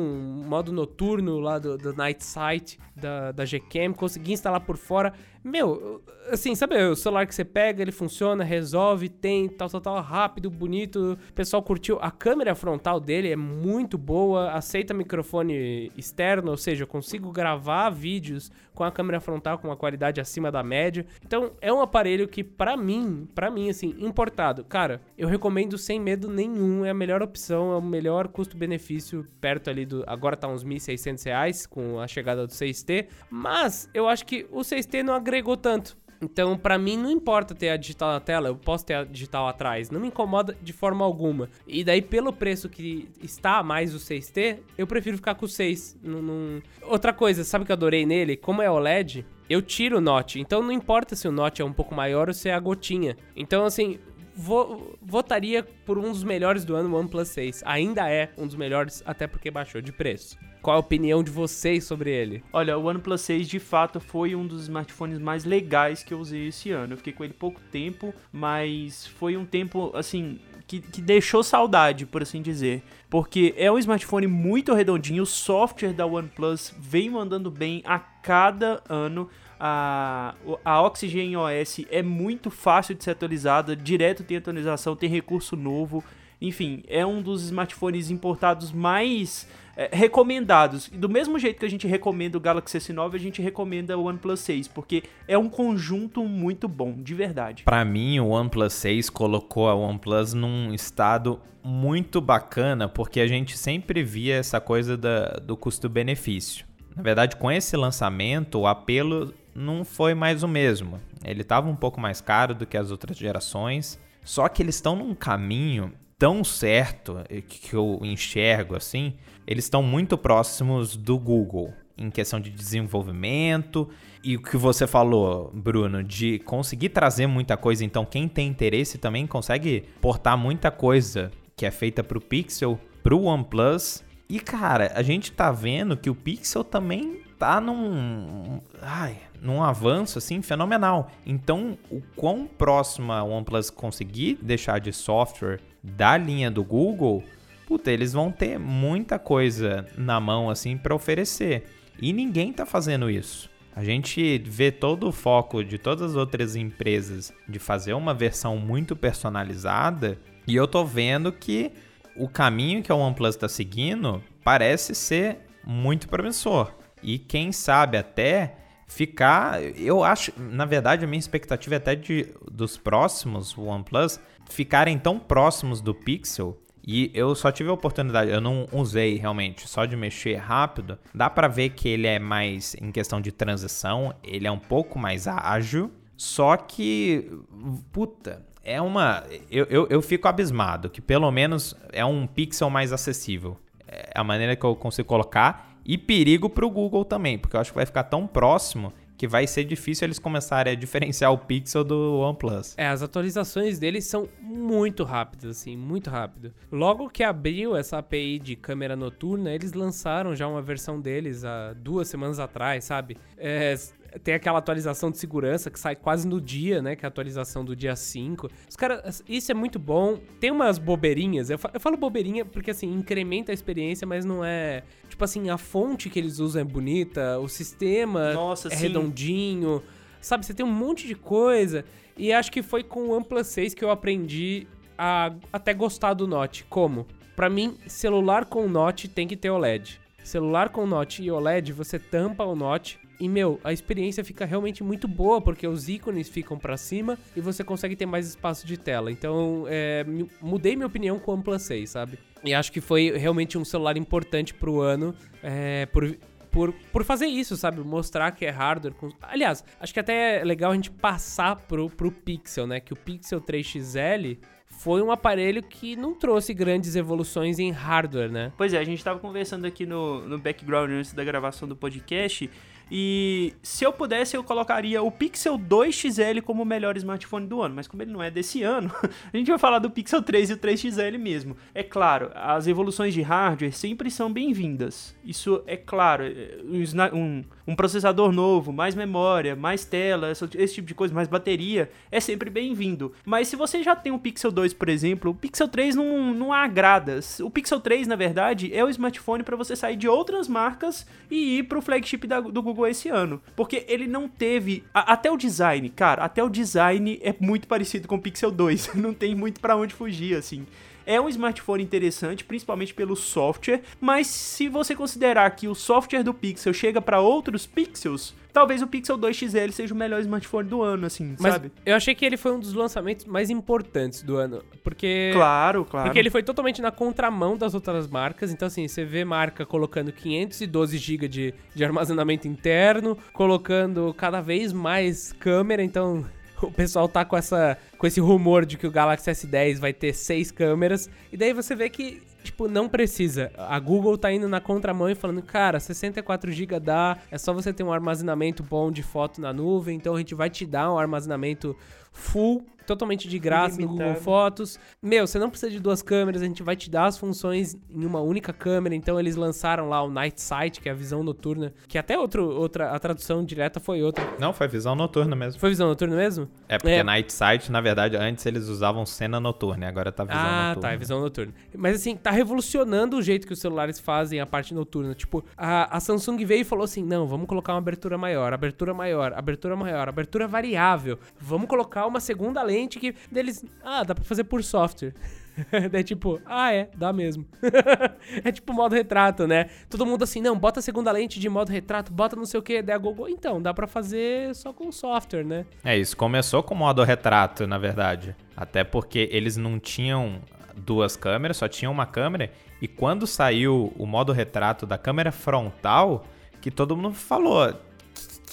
modo noturno lá do, do Night Sight da, da Gcam, consegui instalar por fora. Meu, assim, sabe o celular que você pega, ele funciona, resolve, tem tal, tal, tal, rápido, bonito, o pessoal curtiu. A câmera frontal dele é muito boa, aceita microfone externo, ou seja, eu consigo gravar vídeos com a câmera frontal com uma qualidade acima da média. Então, é um aparelho que pra mim, pra mim assim, importado, cara, eu recomendo sem medo nenhum, é a melhor opção, é o melhor custo-benefício perto ali do, agora tá uns 1.600 reais com a chegada do 6T, mas eu acho que o 6T não agregou tanto. Então, pra mim, não importa ter a digital na tela, eu posso ter a digital atrás, não me incomoda de forma alguma. E daí, pelo preço que está mais o 6T, eu prefiro ficar com o 6. Não- não- Outra coisa, sabe o que eu adorei nele? Como é OLED, eu tiro o Note. Então, não importa se o Note é um pouco maior ou se é a gotinha. Então, assim, vo- votaria por um dos melhores do ano, o OnePlus 6. Ainda é um dos melhores, até porque baixou de preço. Qual a opinião de vocês sobre ele? Olha, o OnePlus 6 de fato foi um dos smartphones mais legais que eu usei esse ano. Eu fiquei com ele pouco tempo, mas foi um tempo assim que, que deixou saudade, por assim dizer. Porque é um smartphone muito redondinho, o software da OnePlus vem mandando bem a cada ano. A, a Oxygen OS é muito fácil de ser atualizada, direto tem atualização, tem recurso novo. Enfim, é um dos smartphones importados mais é, recomendados. Do mesmo jeito que a gente recomenda o Galaxy S9, a gente recomenda o OnePlus 6, porque é um conjunto muito bom, de verdade. Pra mim, o OnePlus 6 colocou a OnePlus num estado muito bacana, porque a gente sempre via essa coisa da- do custo-benefício. Na verdade, com esse lançamento, o apelo não foi mais o mesmo. Ele estava um pouco mais caro do que as outras gerações, só que eles estão num caminho tão certo que eu enxergo assim, eles estão muito próximos do Google em questão de desenvolvimento e o que você falou, Bruno, de conseguir trazer muita coisa. Então, quem tem interesse também consegue portar muita coisa que é feita pro Pixel, pro OnePlus. E cara, a gente tá vendo que o Pixel também tá num, ai, num avanço assim fenomenal. Então, o quão próximo a OnePlus conseguir deixar de software da linha do Google, puta, eles vão ter muita coisa na mão assim para oferecer. E ninguém tá fazendo isso. A gente vê todo o foco de todas as outras empresas de fazer uma versão muito personalizada, e eu tô vendo que o caminho que a OnePlus está seguindo parece ser muito promissor. E quem sabe até ficar. Eu acho, na verdade, a minha expectativa é até de dos próximos OnePlus ficarem tão próximos do Pixel. E eu só tive a oportunidade, eu não usei realmente, só de mexer rápido. Dá pra ver que ele é mais em questão de transição, ele é um pouco mais ágil. Só que, puta, é uma. Eu, eu, eu fico abismado que pelo menos é um pixel mais acessível. É a maneira que eu consigo colocar. E perigo pro Google também, porque eu acho que vai ficar tão próximo que vai ser difícil eles começarem a diferenciar o Pixel do OnePlus. É, as atualizações deles são muito rápidas, assim, muito rápido. Logo que abriu essa API de câmera noturna, eles lançaram já uma versão deles há duas semanas atrás, sabe? É, tem aquela atualização de segurança que sai quase no dia, né? Que é a atualização do dia 5. Os caras, isso é muito bom. Tem umas bobeirinhas, eu, fa eu falo bobeirinha porque assim, incrementa a experiência, mas não é. Tipo assim, a fonte que eles usam é bonita, o sistema Nossa, é sim. redondinho. Sabe, você tem um monte de coisa. E acho que foi com o OnePlus 6 que eu aprendi a até gostar do Note. Como? Pra mim, celular com Note tem que ter OLED. Celular com Note e OLED, você tampa o Note e, meu, a experiência fica realmente muito boa, porque os ícones ficam pra cima e você consegue ter mais espaço de tela. Então, é, mudei minha opinião com o OnePlus 6, sabe? E acho que foi realmente um celular importante pro ano, é, por, por, por fazer isso, sabe? Mostrar que é hardware. Com... Aliás, acho que até é legal a gente passar pro, pro Pixel, né? Que o Pixel 3XL foi um aparelho que não trouxe grandes evoluções em hardware, né? Pois é, a gente tava conversando aqui no, no background antes da gravação do podcast. E se eu pudesse, eu colocaria o Pixel 2 XL como o melhor smartphone do ano. Mas como ele não é desse ano, a gente vai falar do Pixel 3 e o 3 XL mesmo. É claro, as evoluções de hardware sempre são bem-vindas. Isso é claro. é, um Um, processador novo, mais memória, mais tela, esse tipo de coisa, mais bateria, é sempre bem-vindo. Mas se você já tem um Pixel 2, por exemplo, o Pixel 3 não, não agrada. O Pixel 3, na verdade, é o smartphone para você sair de outras marcas e ir pro flagship da- do Google esse ano. Porque ele não teve. a- até o design, cara, até o design é muito parecido com o Pixel 2. não tem muito para onde fugir, assim. É um smartphone interessante, principalmente pelo software, mas se você considerar que o software do Pixel chega para outros Pixels, talvez o Pixel 2 XL seja o melhor smartphone do ano, assim, Mas sabe? eu achei que ele foi um dos lançamentos mais importantes do ano. Porque. Claro, claro. Porque ele foi totalmente na contramão das outras marcas. Então, assim, você vê marca colocando 512 GB de, de armazenamento interno, colocando cada vez mais câmera. Então, o pessoal tá com, essa, com esse rumor de que o Galaxy S10 vai ter seis câmeras. E daí você vê que, tipo, não precisa. A Google tá indo na contramão e falando, cara, 64 GB dá, é só você ter um armazenamento bom de foto na nuvem. Então, a gente vai te dar um armazenamento full. Totalmente de graça no Google fotos. Meu, você não precisa de duas câmeras, a gente vai te dar as funções em uma única câmera. Então eles lançaram lá o Night Sight, que é a visão noturna, que até outro, outra a tradução direta foi outra. Não, foi visão noturna mesmo. Foi visão noturna mesmo? É porque É. Night Sight, na verdade, antes eles usavam cena noturna, e agora tá visão ah, noturna. tá, é visão noturna. Mas assim, tá revolucionando o jeito que os celulares fazem a parte noturna. Tipo, a, a Samsung veio e falou assim: não, vamos colocar uma abertura maior, abertura maior, abertura maior, abertura variável. Vamos colocar uma segunda lente que deles. Ah, dá pra fazer por software. Daí tipo, ah é, dá mesmo. é tipo modo retrato, né? Todo mundo assim, não, bota a segunda lente de modo retrato, bota não sei o que, daí a Google, então, dá pra fazer só com software, né? É, isso começou com modo retrato, na verdade. Até porque eles não tinham duas câmeras, só tinham uma câmera. E quando saiu o modo retrato da câmera frontal, que todo mundo falou.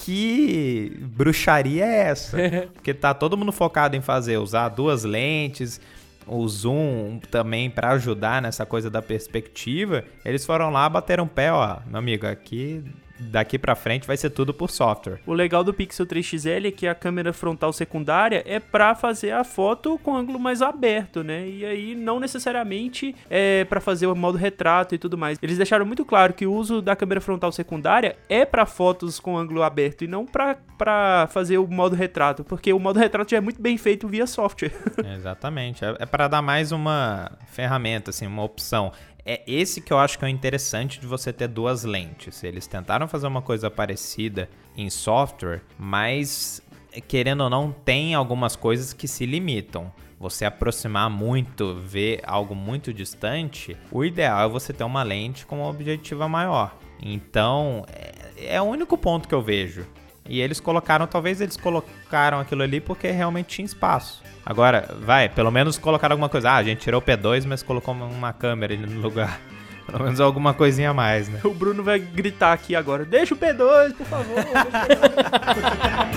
Que bruxaria é essa? Porque tá todo mundo focado em fazer, usar duas lentes, o zoom também pra ajudar nessa coisa da perspectiva. Eles foram lá, bateram o pé, ó, meu amigo, aqui daqui pra frente vai ser tudo por software. O legal do Pixel 3 XL é que a câmera frontal secundária é pra fazer a foto com ângulo mais aberto, né? E aí não necessariamente é para fazer o modo retrato e tudo mais. Eles deixaram muito claro que o uso da câmera frontal secundária é pra fotos com ângulo aberto e não pra para fazer o modo retrato, porque o modo retrato já é muito bem feito via software. Exatamente. É, é para dar mais uma ferramenta, assim, uma opção. É esse que eu acho que é o interessante de você ter duas lentes. Eles tentaram fazer uma coisa parecida em software, mas querendo ou não, tem algumas coisas que se limitam. Você aproximar muito, ver algo muito distante, o ideal é você ter uma lente com uma objetiva maior. Então, é, é o único ponto que eu vejo. E eles colocaram, talvez eles colocaram aquilo ali porque realmente tinha espaço. Agora, vai, pelo menos colocaram alguma coisa. Ah, a gente tirou o P2, mas colocou uma câmera ali no lugar. Pelo menos alguma coisinha a mais, né? O Bruno vai gritar aqui agora: deixa o P2, por favor.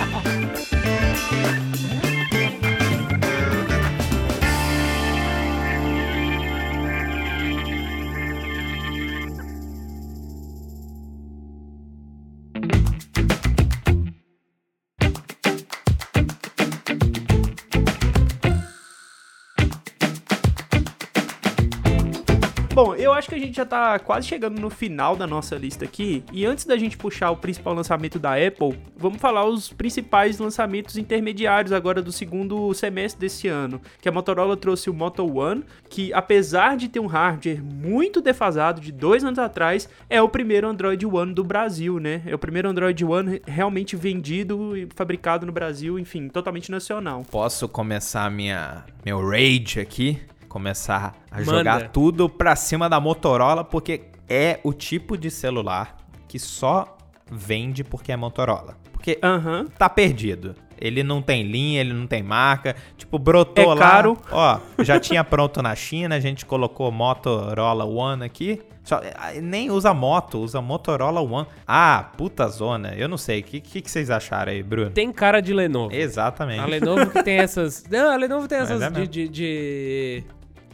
Bom, eu acho que a gente já tá quase chegando no final da nossa lista aqui. E antes da gente puxar o principal lançamento da Apple, vamos falar os principais lançamentos intermediários agora do segundo semestre desse ano. Que a Motorola trouxe o Moto One, que apesar de ter um hardware muito defasado de dois anos atrás, é o primeiro Android One do Brasil, né? É o primeiro Android One realmente vendido e fabricado no Brasil, enfim, totalmente nacional. Posso começar minha meu rage aqui? Começar a Manda. jogar tudo pra cima da Motorola, porque é o tipo de celular que só vende porque é Motorola. Porque Aham. tá perdido. Ele não tem linha, ele não tem marca. Tipo, brotou É lá. caro. Ó, já tinha pronto na China, a gente colocou Motorola One aqui. Só, ah, nem usa moto, usa Motorola One. Ah, puta zona. Eu não sei. O que, que, que vocês acharam aí, Bruno? Tem cara de Lenovo. Exatamente. A Lenovo que tem essas. Não, a Lenovo tem essas é de, de, de-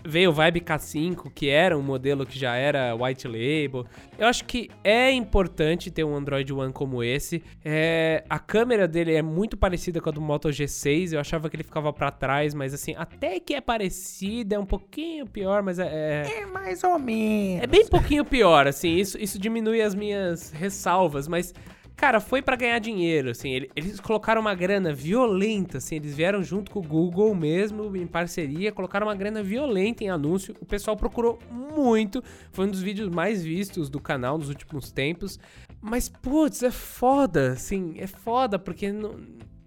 Veio o Vibe K5, que era um modelo que já era white label. Eu acho que é importante ter um Android One como esse. É, a câmera dele é muito parecida com a do Moto G6. Eu achava que ele ficava pra trás, mas assim, até que é parecida, é um pouquinho pior, mas é. é... É mais ou menos. É bem pouquinho pior, assim, isso, isso diminui as minhas ressalvas, mas, cara, foi pra ganhar dinheiro, assim, ele- eles colocaram uma grana violenta, assim, eles vieram junto com o Google mesmo, em parceria, colocaram uma grana violenta em anúncio, o pessoal procurou muito, foi um dos vídeos mais vistos do canal nos últimos tempos, mas, putz, é foda, assim, é foda, porque não,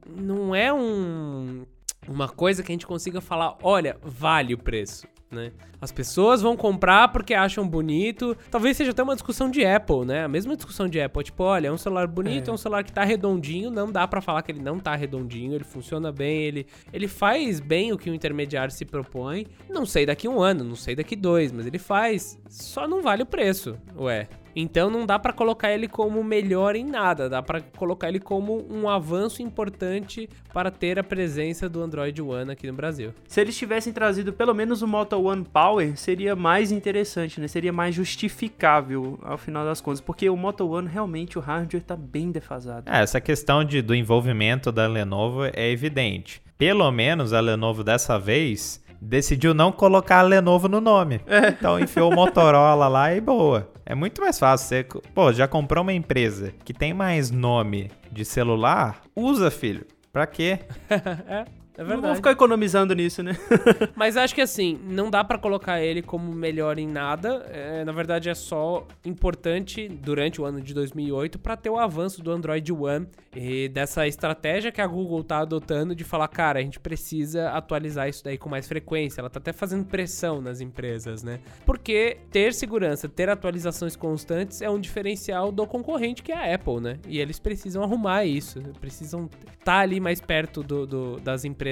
não é um uma coisa que a gente consiga falar, olha, vale o preço, né? As pessoas vão comprar porque acham bonito. Talvez seja até uma discussão de Apple, né? A mesma discussão de Apple, tipo, olha, é um celular bonito, é, um celular que tá redondinho, não dá pra falar que ele não tá redondinho, ele funciona bem, ele ele faz bem o que o intermediário se propõe. Não sei daqui um ano, não sei daqui dois, mas ele faz, só não vale o preço, ué. Então não dá pra colocar ele como melhor em nada, dá pra colocar ele como um avanço importante para ter a presença do Android One aqui no Brasil. Se eles tivessem trazido pelo menos o Moto One Power, seria mais interessante, né? Seria mais justificável ao final das contas, porque o Moto One realmente o hardware tá bem defasado. É, essa questão de, do envolvimento da Lenovo é evidente. Pelo menos a Lenovo dessa vez decidiu não colocar a Lenovo no nome. Então enfiou o Motorola lá e boa. É muito mais fácil. Você, pô, já comprou uma empresa que tem mais nome de celular? Usa, filho. Pra quê? é, é Não verdade. vou ficar economizando nisso, né? Mas acho que assim, não dá pra colocar ele como melhor em nada. É, na verdade, é só importante durante o ano de 2008 pra ter o avanço do Android One e dessa estratégia que a Google tá adotando de falar, cara, a gente precisa atualizar isso daí com mais frequência. Ela tá até fazendo pressão nas empresas, né? Porque ter segurança, ter atualizações constantes é um diferencial do concorrente que é a Apple, né? E eles precisam arrumar isso, precisam estar ali mais perto do, do- das empresas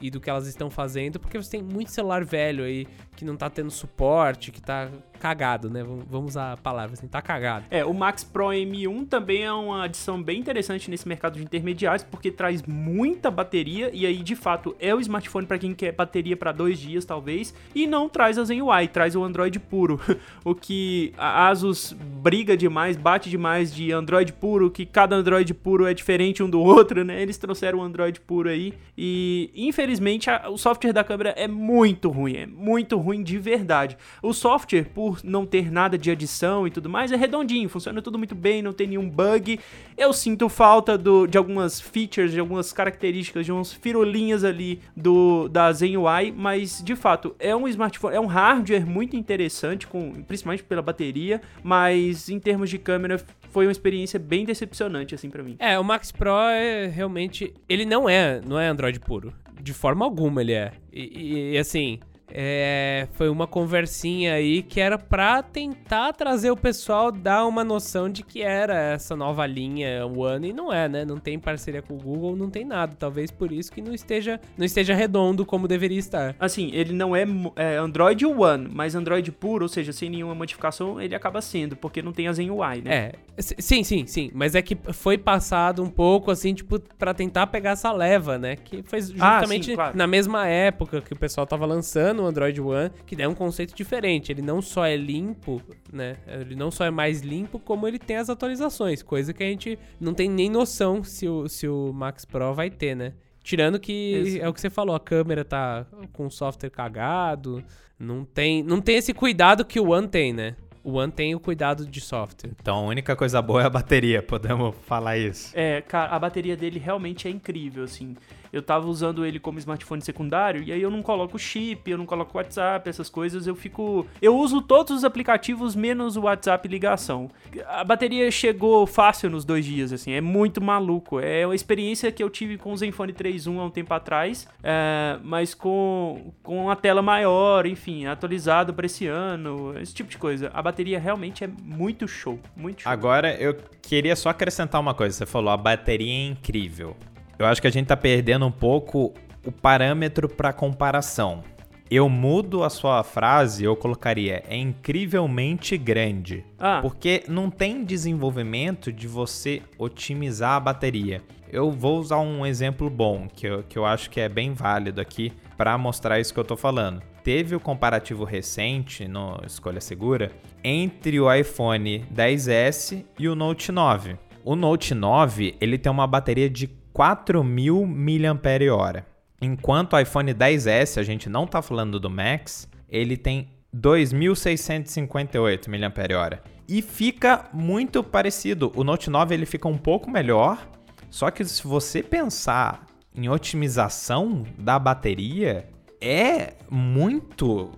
e do que elas estão fazendo, porque você tem muito celular velho aí que não tá tendo suporte, que tá cagado, né? Vamos- usar a palavra assim, tá cagado. É, o Max Pro M1 também é uma adição bem interessante nesse mercado de intermediários, porque traz muita bateria e aí de fato é o smartphone para quem quer bateria para dois dias talvez, e não traz a Zen UI, traz o Android puro. o que a Asus briga demais, bate demais de Android puro, que cada Android puro é diferente um do outro, né? Eles trouxeram o Android puro aí e infelizmente a- o software da câmera é muito ruim, é muito ruim de verdade. O software, por não ter nada de adição e tudo mais, é redondinho, funciona tudo muito bem, não tem nenhum bug. Eu sinto falta do, de algumas features, de algumas características, de uns firulinhas ali do da Zen UI, mas de fato é um smartphone, é um hardware muito interessante, com, principalmente pela bateria, mas em termos de câmera foi uma experiência bem decepcionante assim pra mim. É, o Max Pro é realmente. Ele não é, não é Android puro. De forma alguma ele é. E- e, assim, é, foi uma conversinha aí que era pra tentar trazer o pessoal, dar uma noção de que era essa nova linha One, e não é, né? Não tem parceria com o Google, não tem nada. Talvez por isso que não esteja, não esteja redondo como deveria estar. Assim, ele não é, é Android One, mas Android puro, ou seja, sem nenhuma modificação, ele acaba sendo, porque não tem a Zen UI, né? É, sim, sim, sim. Mas é que foi passado um pouco, assim, tipo, pra tentar pegar essa leva, né? Que foi justamente sim, claro. na mesma época que o pessoal tava lançando o Android One, que é um conceito diferente. Ele não só é limpo, né? Ele não só é mais limpo, como ele tem as atualizações, coisa que a gente não tem nem noção se o, se o Max Pro vai ter, né? Tirando que Esse- é o que você falou, a câmera tá com o software cagado, não tem, não tem esse cuidado que o One tem, né? O One tem o cuidado de software. Então a única coisa boa é a bateria, podemos falar isso. É, cara, a bateria dele realmente é incrível, assim. Eu tava usando ele como smartphone secundário e aí eu não coloco chip, eu não coloco WhatsApp, essas coisas, eu fico. Eu uso todos os aplicativos menos o WhatsApp ligação. A bateria chegou fácil nos dois dias, assim, é muito maluco. É uma experiência que eu tive com o Zenfone 3.1 há um tempo atrás, é, mas com, com a tela maior, enfim, atualizado pra esse ano, esse tipo de coisa. A bateria realmente é muito show, muito show. Agora eu queria só acrescentar uma coisa. Você falou, a bateria é incrível. Eu acho que a gente tá perdendo um pouco o parâmetro para comparação. Eu mudo a sua frase, eu colocaria é incrivelmente grande. Ah. Porque não tem desenvolvimento de você otimizar a bateria. Eu vou usar um exemplo bom, que eu, que eu acho que é bem válido aqui para mostrar isso que eu tô falando. Teve o comparativo recente no Escolha Segura entre o iPhone 10S e o Note 9. O Note 9 ele tem uma bateria de 4.000 mAh. Enquanto o iPhone 10S, a gente não tá falando do Max, ele tem 2.658 mAh. E fica muito parecido. O Note 9 ele fica um pouco melhor, só que se você pensar em otimização da bateria, é muito,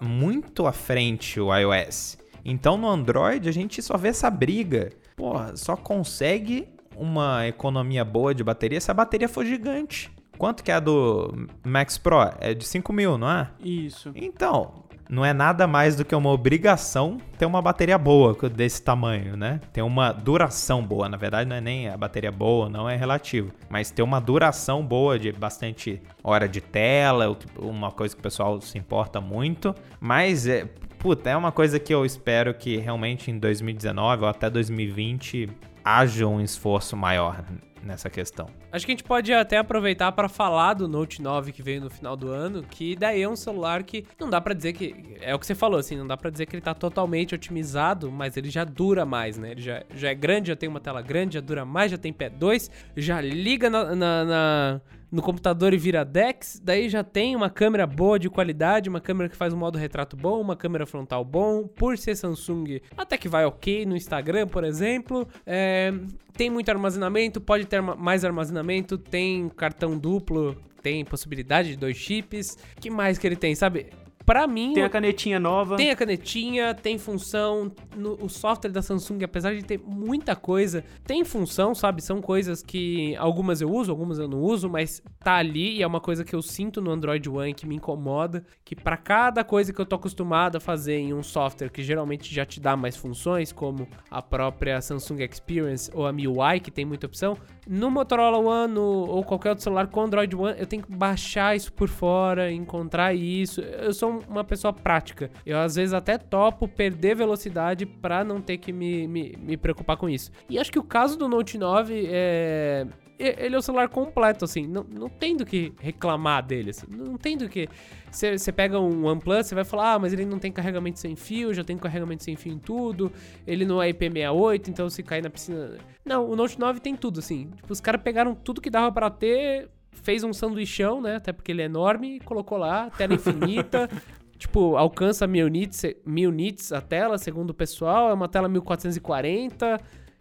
muito à frente o iOS. Então no Android a gente só vê essa briga. Porra, só consegue uma economia boa de bateria se a bateria for gigante. Quanto que é a do Max Pro? É de 5 mil, não é? Isso. Então, não é nada mais do que uma obrigação ter uma bateria boa desse tamanho, né? Ter uma duração boa. Na verdade, não é nem a bateria boa, não é relativo. Mas ter uma duração boa de bastante hora de tela, uma coisa que o pessoal se importa muito. Mas, é, puta, é uma coisa que eu espero que realmente em 2019 ou até 2020 haja um esforço maior nessa questão. Acho que a gente pode até aproveitar para falar do Note 9 que veio no final do ano, que daí é um celular que não dá pra dizer que é o que você falou assim, não dá pra dizer que ele tá totalmente otimizado, mas ele já dura mais, né? Ele já, já é grande, já tem uma tela grande, já dura mais, já tem P2, já liga na- na- na no computador e vira DeX, daí já tem uma câmera boa de qualidade, uma câmera que faz um modo retrato bom, uma câmera frontal bom, por ser Samsung até que vai ok no Instagram, por exemplo. É, tem muito armazenamento, pode ter ma- mais armazenamento, tem cartão duplo, tem possibilidade de dois chips. que mais que ele tem, sabe? Pra mim, Tem a canetinha nova. tem a canetinha, tem função. no- o software da Samsung, apesar de ter muita coisa, tem função, sabe? São coisas que algumas eu uso, algumas eu não uso, mas tá ali e é uma coisa que eu sinto no Android One que me incomoda. Que pra cada coisa que eu tô acostumado a fazer em um software que geralmente já te dá mais funções, como a própria Samsung Experience ou a MIUI, que tem muita opção, no Motorola One no- ou qualquer outro celular com Android One, eu tenho que baixar isso por fora, encontrar isso. Eu sou uma pessoa prática. Eu às vezes até topo perder velocidade pra não ter que me, me, me preocupar com isso. E acho que o caso do Note 9 é. Ele é o celular completo, assim. Não, não tem do que reclamar dele, assim. Não tem do que. Você pega um OnePlus, você vai falar, ah, mas ele não tem carregamento sem fio, já tem carregamento sem fio em tudo. Ele não é IP68, então se cair na piscina. Não, o Note 9 tem tudo, assim. Tipo, os caras pegaram tudo que dava pra ter, fez um sanduichão, né? Até porque ele é enorme, colocou lá, tela infinita. tipo, alcança mil nits, mil nits a tela, segundo o pessoal. É uma tela 1440.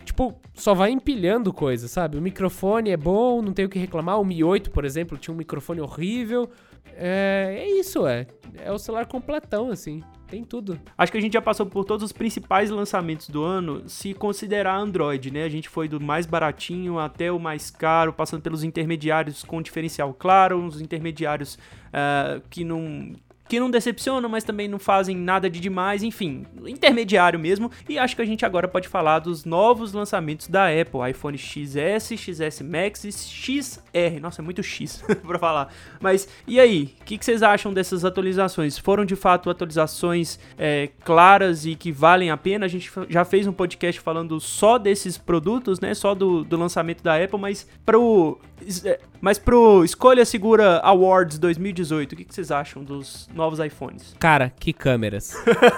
Tipo, só vai empilhando coisa, sabe? O microfone é bom, não tem o que reclamar. O Mi 8, por exemplo, tinha um microfone horrível. É, é isso, é. É o celular completão, assim. Tem tudo. Acho que a gente já passou por todos os principais lançamentos do ano, se considerar Android, né? A gente foi do mais baratinho até o mais caro, passando pelos intermediários com diferencial claro, uns intermediários ah, que não que não decepcionam, mas também não fazem nada de demais, enfim, intermediário mesmo. E acho que a gente agora pode falar dos novos lançamentos da Apple, iPhone XS, XS Max e XR. Nossa, é muito X pra falar. Mas e aí, o que, que, vocês acham dessas atualizações? Foram de fato atualizações é, claras e que valem a pena? A gente já fez um podcast falando só desses produtos, né? Só do, do lançamento da Apple, mas pro é, mas pro Escolha Segura Awards 2018, o que, que vocês acham dos novos iPhones? Cara, que câmeras.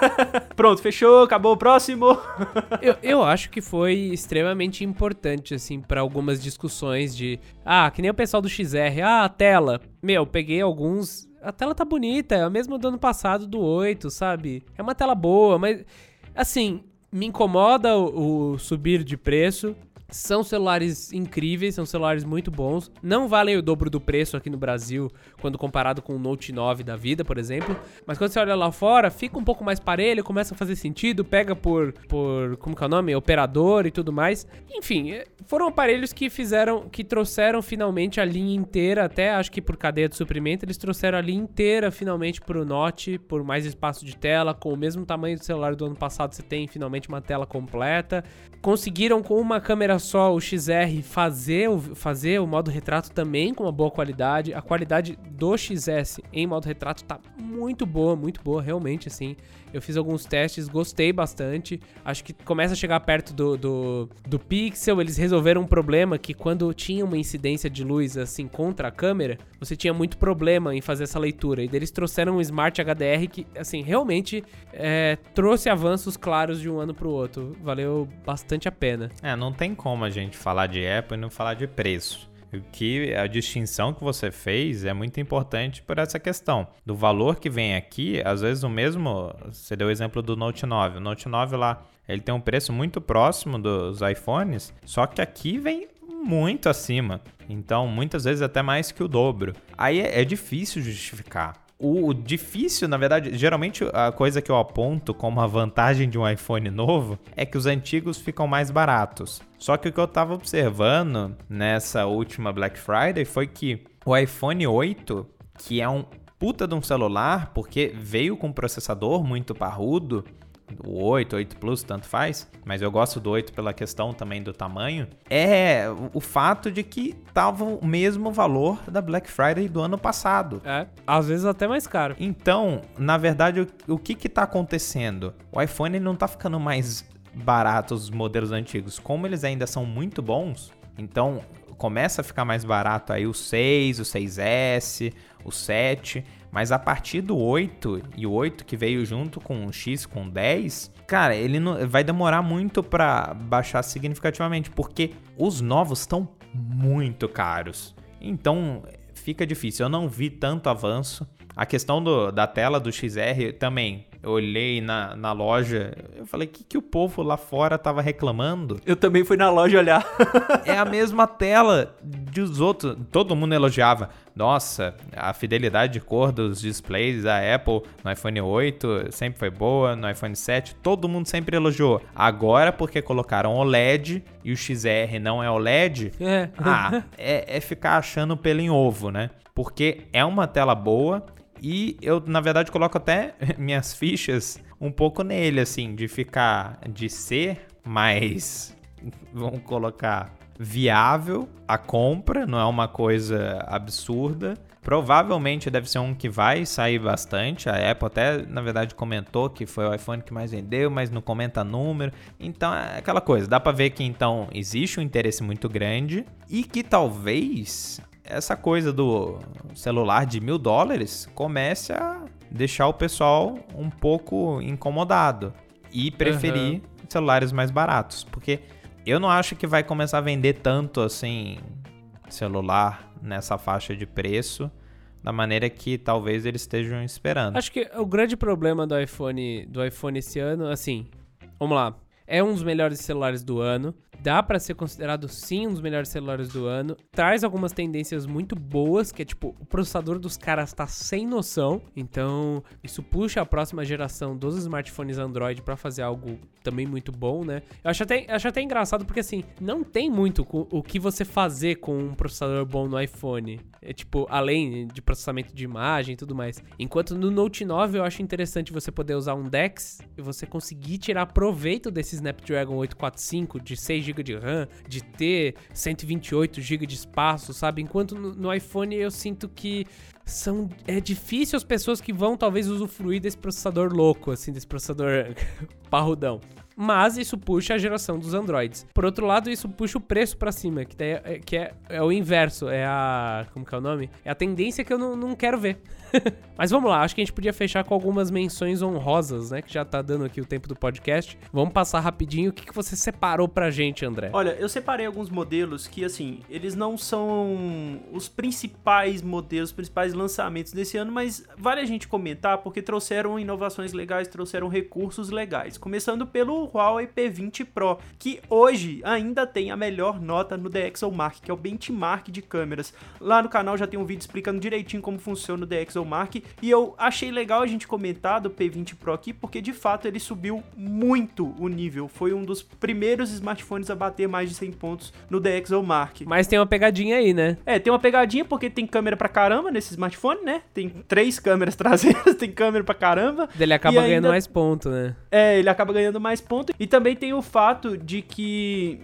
Pronto, fechou, acabou o próximo. eu, eu acho que foi extremamente importante, assim, para algumas discussões de. Ah, que nem o pessoal do XR. Ah, a tela. Meu, peguei alguns. A tela tá bonita, é a mesma do ano passado do 8, sabe? É uma tela boa, mas. Assim, me incomoda o, o subir de preço. São celulares incríveis, são celulares muito bons. Não valem o dobro do preço aqui no Brasil, quando comparado com o Note 9 da vida, por exemplo. Mas quando você olha lá fora, fica um pouco mais parelho, começa a fazer sentido, pega por, por como que é o nome? Operador e tudo mais. Enfim, é, foram aparelhos que fizeram, que trouxeram finalmente a linha inteira, até acho que por cadeia de suprimento, eles trouxeram a linha inteira finalmente pro Note, por mais espaço de tela, com o mesmo tamanho do celular do ano passado, você tem finalmente uma tela completa. Conseguiram com uma câmera só o XR fazer o, fazer o modo retrato também com uma boa qualidade. A qualidade do XS em modo retrato tá muito boa, muito boa, realmente, assim. Eu fiz alguns testes, gostei bastante. Acho que começa a chegar perto do, do, do Pixel. Eles resolveram um problema que quando tinha uma incidência de luz assim contra a câmera, você tinha muito problema em fazer essa leitura. E eles trouxeram um Smart HDR que, assim, realmente é, trouxe avanços claros de um ano pro outro. Valeu bastante a pena. É, não tem como a gente falar de Apple e não falar de preço. O que a distinção que você fez é muito importante por essa questão do valor que vem aqui. Às vezes o mesmo, você deu o exemplo do Note 9. O Note 9 lá, ele tem um preço muito próximo dos iPhones, só que aqui vem muito acima. Então, muitas vezes até mais que o dobro. Aí é, é difícil justificar o difícil, na verdade, geralmente a coisa que eu aponto como a vantagem de um iPhone novo é que os antigos ficam mais baratos. Só que o que eu tava observando nessa última Black Friday foi que o iPhone 8, que é um puta de um celular, porque veio com um processador muito parrudo, o 8, 8 Plus, tanto faz, mas eu gosto do 8 pela questão também do tamanho, é o fato de que tava o mesmo valor da Black Friday do ano passado. É, às vezes até mais caro. Então, na verdade, o, o que que tá acontecendo? O iPhone não tá ficando mais barato os modelos antigos, como eles ainda são muito bons, então começa a ficar mais barato aí o 6, o 6S, o 7, mas a partir do 8 e o 8 que veio junto com o X com 10, cara, ele não, vai demorar muito para baixar significativamente, porque os novos estão muito caros. Então fica difícil. Eu não vi tanto avanço. A questão do, da tela do XR também eu olhei na, na loja, eu falei, o que, que o povo lá fora tava reclamando? Eu também fui na loja olhar. é a mesma tela dos outros. Todo mundo elogiava. Nossa, a fidelidade de cor dos displays da Apple no iPhone 8 sempre foi boa, no iPhone 7 todo mundo sempre elogiou. Agora, porque colocaram OLED e o XR não é OLED, é. ah, é, é ficar achando pelo em ovo, né? Porque é uma tela boa, e eu, na verdade, coloco até minhas fichas um pouco nele, assim, de ficar, de ser mais, vamos colocar, viável a compra, não é uma coisa absurda. Provavelmente deve ser um que vai sair bastante. A Apple até, na verdade, comentou que foi o iPhone que mais vendeu, mas não comenta número. Então é aquela coisa, dá para ver que então existe um interesse muito grande e que talvez essa coisa do celular de mil dólares comece a deixar o pessoal um pouco incomodado e preferir uhum. celulares mais baratos. Porque eu não acho que vai começar a vender tanto assim celular nessa faixa de preço da maneira que talvez eles estejam esperando. Acho que o grande problema do iPhone do iPhone esse ano, assim, vamos lá, é um dos melhores celulares do ano. Dá pra ser considerado sim um dos melhores celulares do ano. Traz algumas tendências muito boas, que é tipo, o processador dos caras tá sem noção. Então, isso puxa a próxima geração dos smartphones Android pra fazer algo também muito bom, né? Eu acho até, acho até engraçado porque assim, não tem muito o que você fazer com um processador bom no iPhone. É tipo, além de processamento de imagem e tudo mais. Enquanto no Note 9 eu acho interessante você poder usar um DeX e você conseguir tirar proveito desse Snapdragon 845 de 6 GB de RAM, de ter 128 GB de espaço, sabe? Enquanto no, no iPhone eu sinto que são é difícil as pessoas que vão talvez usufruir desse processador louco, assim, desse processador parrudão. Mas isso puxa a geração dos Androids. Por outro lado, isso puxa o preço pra cima, que, é, que é, é o inverso. É a. Como que é o nome? É a tendência que eu não, não quero ver. Mas vamos lá, acho que a gente podia fechar com algumas menções honrosas, né? Que já tá dando aqui o tempo do podcast. Vamos passar rapidinho. O que, que você separou pra gente, André? Olha, eu separei alguns modelos que, assim, eles não são os principais modelos, os principais lançamentos desse ano, mas vale a gente comentar porque trouxeram inovações legais, trouxeram recursos legais. Começando pelo Huawei P20 Pro, que hoje ainda tem a melhor nota no DxOMark, que é o benchmark de câmeras. Lá no canal já tem um vídeo explicando direitinho como funciona o DxOMark, e eu achei legal a gente comentar do P20 Pro aqui, porque de fato ele subiu muito o nível. Foi um dos primeiros smartphones a bater mais de 100 pontos no DxOMark. Mas tem uma pegadinha aí, né? É, tem uma pegadinha porque tem câmera pra caramba nesse smartphone, né? Tem três câmeras traseiras, tem câmera pra caramba. Ele acaba E ainda- ganhando mais ponto, né? É, ele acaba ganhando mais pontos. E também tem o fato de que,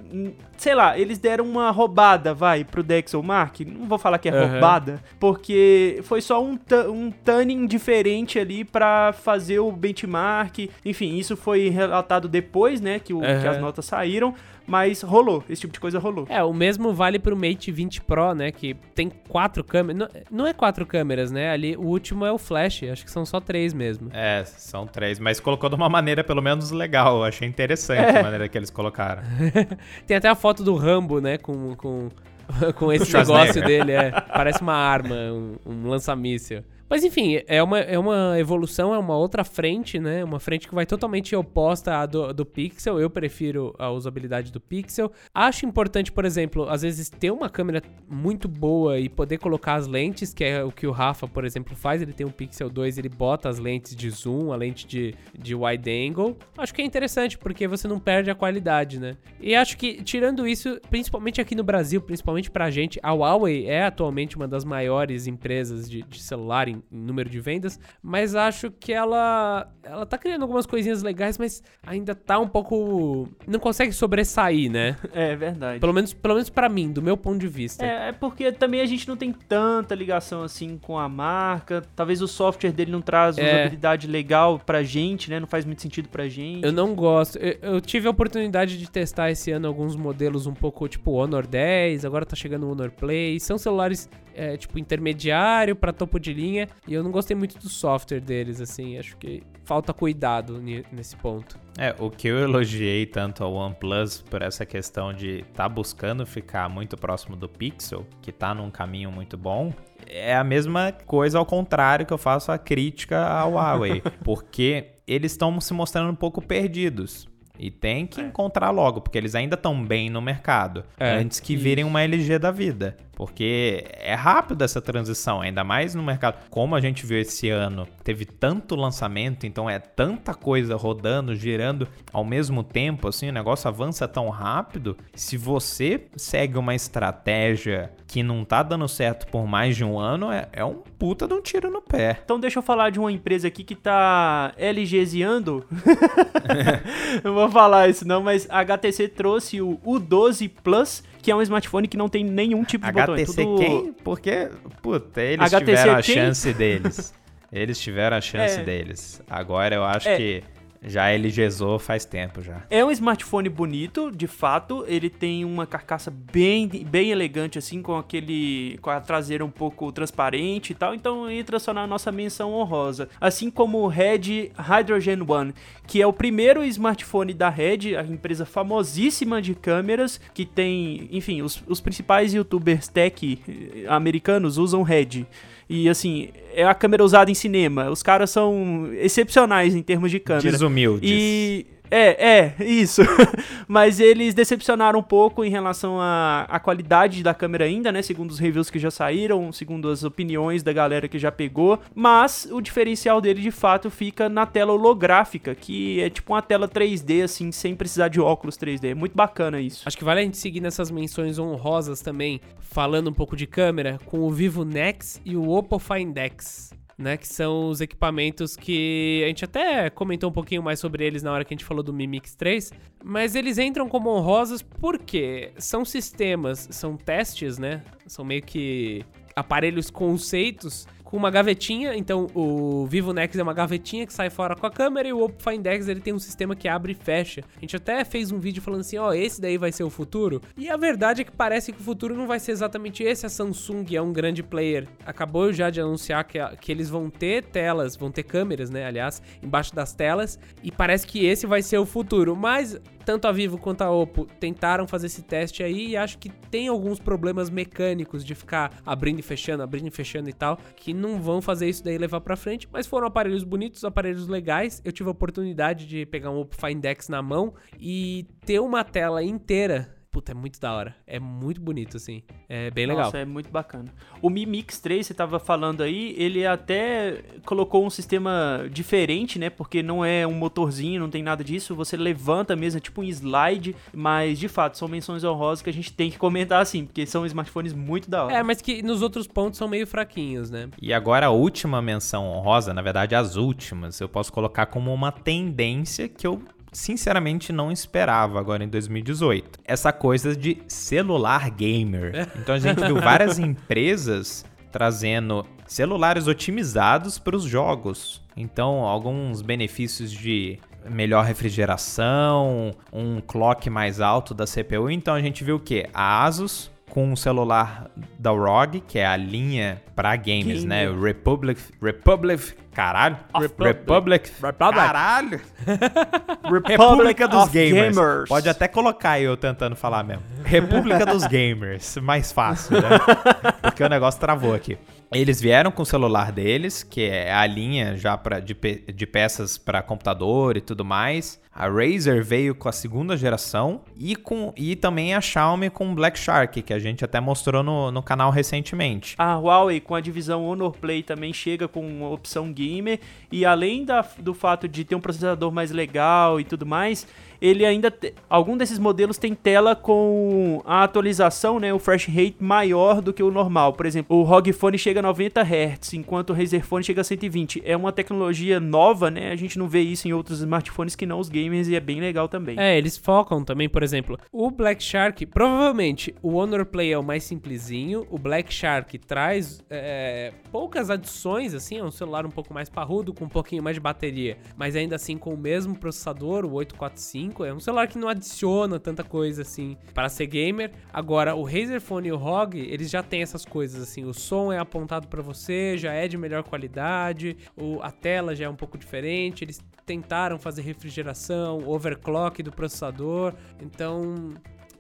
sei lá, eles deram uma roubada, vai, pro DxOMark. Não vou falar que é Aham. roubada, porque foi só um, um tuning diferente ali pra fazer o benchmark. Enfim, isso foi relatado depois, né, que, o- que Aham. as notas saíram. Mas rolou, esse tipo de coisa rolou. É, o mesmo vale pro Mate 20 Pro, né? Que tem quatro câmeras. Não, não é quatro câmeras, né? Ali o último é o flash. Acho que são só três mesmo. É, são três, mas colocou de uma maneira pelo menos legal. Eu achei interessante É. a maneira que eles colocaram. Tem até a foto do Rambo, né? Com, com, com esse negócio dele. É, parece uma arma, um, um lança-míssil. Mas enfim, é uma, é uma evolução, é uma outra frente, né? Uma frente que vai totalmente oposta à do, do Pixel. Eu prefiro a usabilidade do Pixel. Acho importante, por exemplo, às vezes ter uma câmera muito boa e poder colocar as lentes, que é o que o Rafa, por exemplo, faz. Ele tem um Pixel 2, ele bota as lentes de zoom, a lente de, de wide angle. Acho que é interessante, porque você não perde a qualidade, né? E acho que, tirando isso, principalmente aqui no Brasil, principalmente pra gente, a Huawei é atualmente uma das maiores empresas de, de celular em, em número de vendas, mas acho que ela ela tá criando algumas coisinhas legais, mas ainda tá um pouco não consegue sobressair, né? É verdade. Pelo menos pelo menos para mim, do meu ponto de vista. É, é porque também a gente não tem tanta ligação assim com a marca. Talvez o software dele não traz É. usabilidade legal pra gente, né? Não faz muito sentido pra gente. Eu não gosto. Eu, eu tive a oportunidade de testar esse ano alguns modelos um pouco tipo Honor 10, agora tá chegando o Honor Play. São celulares é, tipo intermediário pra topo de linha e eu não gostei muito do software deles, assim. Acho que falta cuidado nesse ponto. É, o que eu elogiei tanto ao OnePlus por essa questão de tá buscando ficar muito próximo do Pixel, que tá num caminho muito bom, é a mesma coisa ao contrário que eu faço a crítica ao Huawei, porque eles estão se mostrando um pouco perdidos. E tem que encontrar logo, porque eles ainda estão bem no mercado, É, antes que virem uma LG da vida. Porque é rápido essa transição, ainda mais no mercado. Como a gente viu esse ano, teve tanto lançamento, então é tanta coisa rodando, girando ao mesmo tempo, assim, o negócio avança tão rápido. Se você segue uma estratégia que não tá dando certo por mais de um ano, é, é um puta de um tiro no pé. Então deixa eu falar de uma empresa aqui que tá LGzeando. não vou falar isso não, mas a HTC trouxe o U12 Plus, que é um smartphone que não tem nenhum tipo de botão. é HTC tudo- quem? Porque, puta, eles HTC tiveram a quem? chance deles. Eles tiveram a chance É. deles. Agora eu acho É. que já LGzou faz tempo já. É um smartphone bonito, de fato. Ele tem uma carcaça bem, bem elegante, assim, com aquele. com a traseira um pouco transparente e tal. Então entra só na nossa menção honrosa. Assim como o Red Hydrogen One, que é o primeiro smartphone da Red, a empresa famosíssima de câmeras, que tem. Enfim, os, os principais youtubers tech americanos usam Red. E assim, é a câmera usada em cinema. Os caras são excepcionais em termos de câmera. Desumildes. E É, é, isso. Mas eles decepcionaram um pouco em relação à, qualidade da câmera ainda, né? Segundo os reviews que já saíram, segundo as opiniões da galera que já pegou. Mas o diferencial dele de fato fica na tela holográfica, que é tipo uma tela 3D, assim, sem precisar de óculos 3D. É muito bacana isso. Acho que vale a gente seguir nessas menções honrosas também, falando um pouco de câmera, com o Vivo Nex e o Oppo Find X. Né, que são os equipamentos que a gente até comentou um pouquinho mais sobre eles na hora que a gente falou do Mi Mix 3, mas eles entram como honrosos porque são sistemas, são testes, né? São meio que aparelhos conceitos com uma gavetinha, então o Vivo Nex é uma gavetinha que sai fora com a câmera e o Oppo Find X ele tem um sistema que abre e fecha. A gente até fez um vídeo falando assim, ó, oh, esse daí vai ser o futuro. E a verdade é que parece que o futuro não vai ser exatamente esse. A Samsung é um grande player. Acabou já de anunciar que, que eles vão ter telas, vão ter câmeras, né, aliás, embaixo das telas, e parece que esse vai ser o futuro. Mas tanto a Vivo quanto a Oppo tentaram fazer esse teste aí e acho que tem alguns problemas mecânicos de ficar abrindo e fechando, abrindo e fechando e tal, que não vão fazer isso daí levar para frente, mas foram aparelhos bonitos, aparelhos legais. Eu tive a oportunidade de pegar um Oppo Find X na mão e ter uma tela inteira puta, é muito da hora. É muito bonito, assim. É bem legal. Nossa, é muito bacana. O Mi Mix 3, você tava falando aí, ele até colocou um sistema diferente, né? Porque não é um motorzinho, não tem nada disso. Você levanta mesmo, é tipo um slide. Mas, de fato, são menções honrosas que a gente tem que comentar, assim, porque são smartphones muito da hora. É, mas que nos outros pontos são meio fraquinhos, né? E agora a última menção honrosa, na verdade, as últimas, eu posso colocar como uma tendência que eu sinceramente não esperava agora em 2018. Essa coisa de celular gamer. Então a gente viu várias empresas trazendo celulares otimizados para os jogos. Então, alguns benefícios de melhor refrigeração, um clock mais alto da CPU. Então a gente viu o que? A Asus com um celular da ROG, que é a linha para games, né? Republic, Republic, caralho, Republic, Republic, Republic. caralho, República dos gamers. gamers. Pode até colocar eu tentando falar mesmo. República dos Gamers, mais fácil, né? Porque o negócio travou aqui. Eles vieram com o celular deles, que é a linha já pra, de, de peças para computador e tudo mais. A Razer veio com a segunda geração e, com, e também a Xiaomi com o Black Shark, que a gente até mostrou no, no canal recentemente. A Huawei com a divisão Honor Play também chega com opção gamer. E além da, do fato de ter um processador mais legal e tudo mais, ele ainda te... algum desses modelos tem tela com a atualização, né, o fresh rate maior do que o normal. Por exemplo, o ROG Phone chega a 90 Hz, enquanto o Razer Phone chega a 120. É uma tecnologia nova, né? A gente não vê isso em outros smartphones que não os gamers e é bem legal também. É, eles focam também, por exemplo, o Black Shark, provavelmente o Honor Play é o mais simplesinho, o Black Shark traz é, poucas adições, assim, é um celular um pouco mais parrudo, com um pouquinho mais de bateria, mas ainda assim com o mesmo processador, o 845 5 é um celular que não adiciona tanta coisa assim para ser gamer. Agora, o Razer Phone e o ROG, eles já têm essas coisas assim. O som é apontado para você, já é de melhor qualidade, o, a tela já é um pouco diferente. Eles tentaram fazer refrigeração, overclock do processador. Então,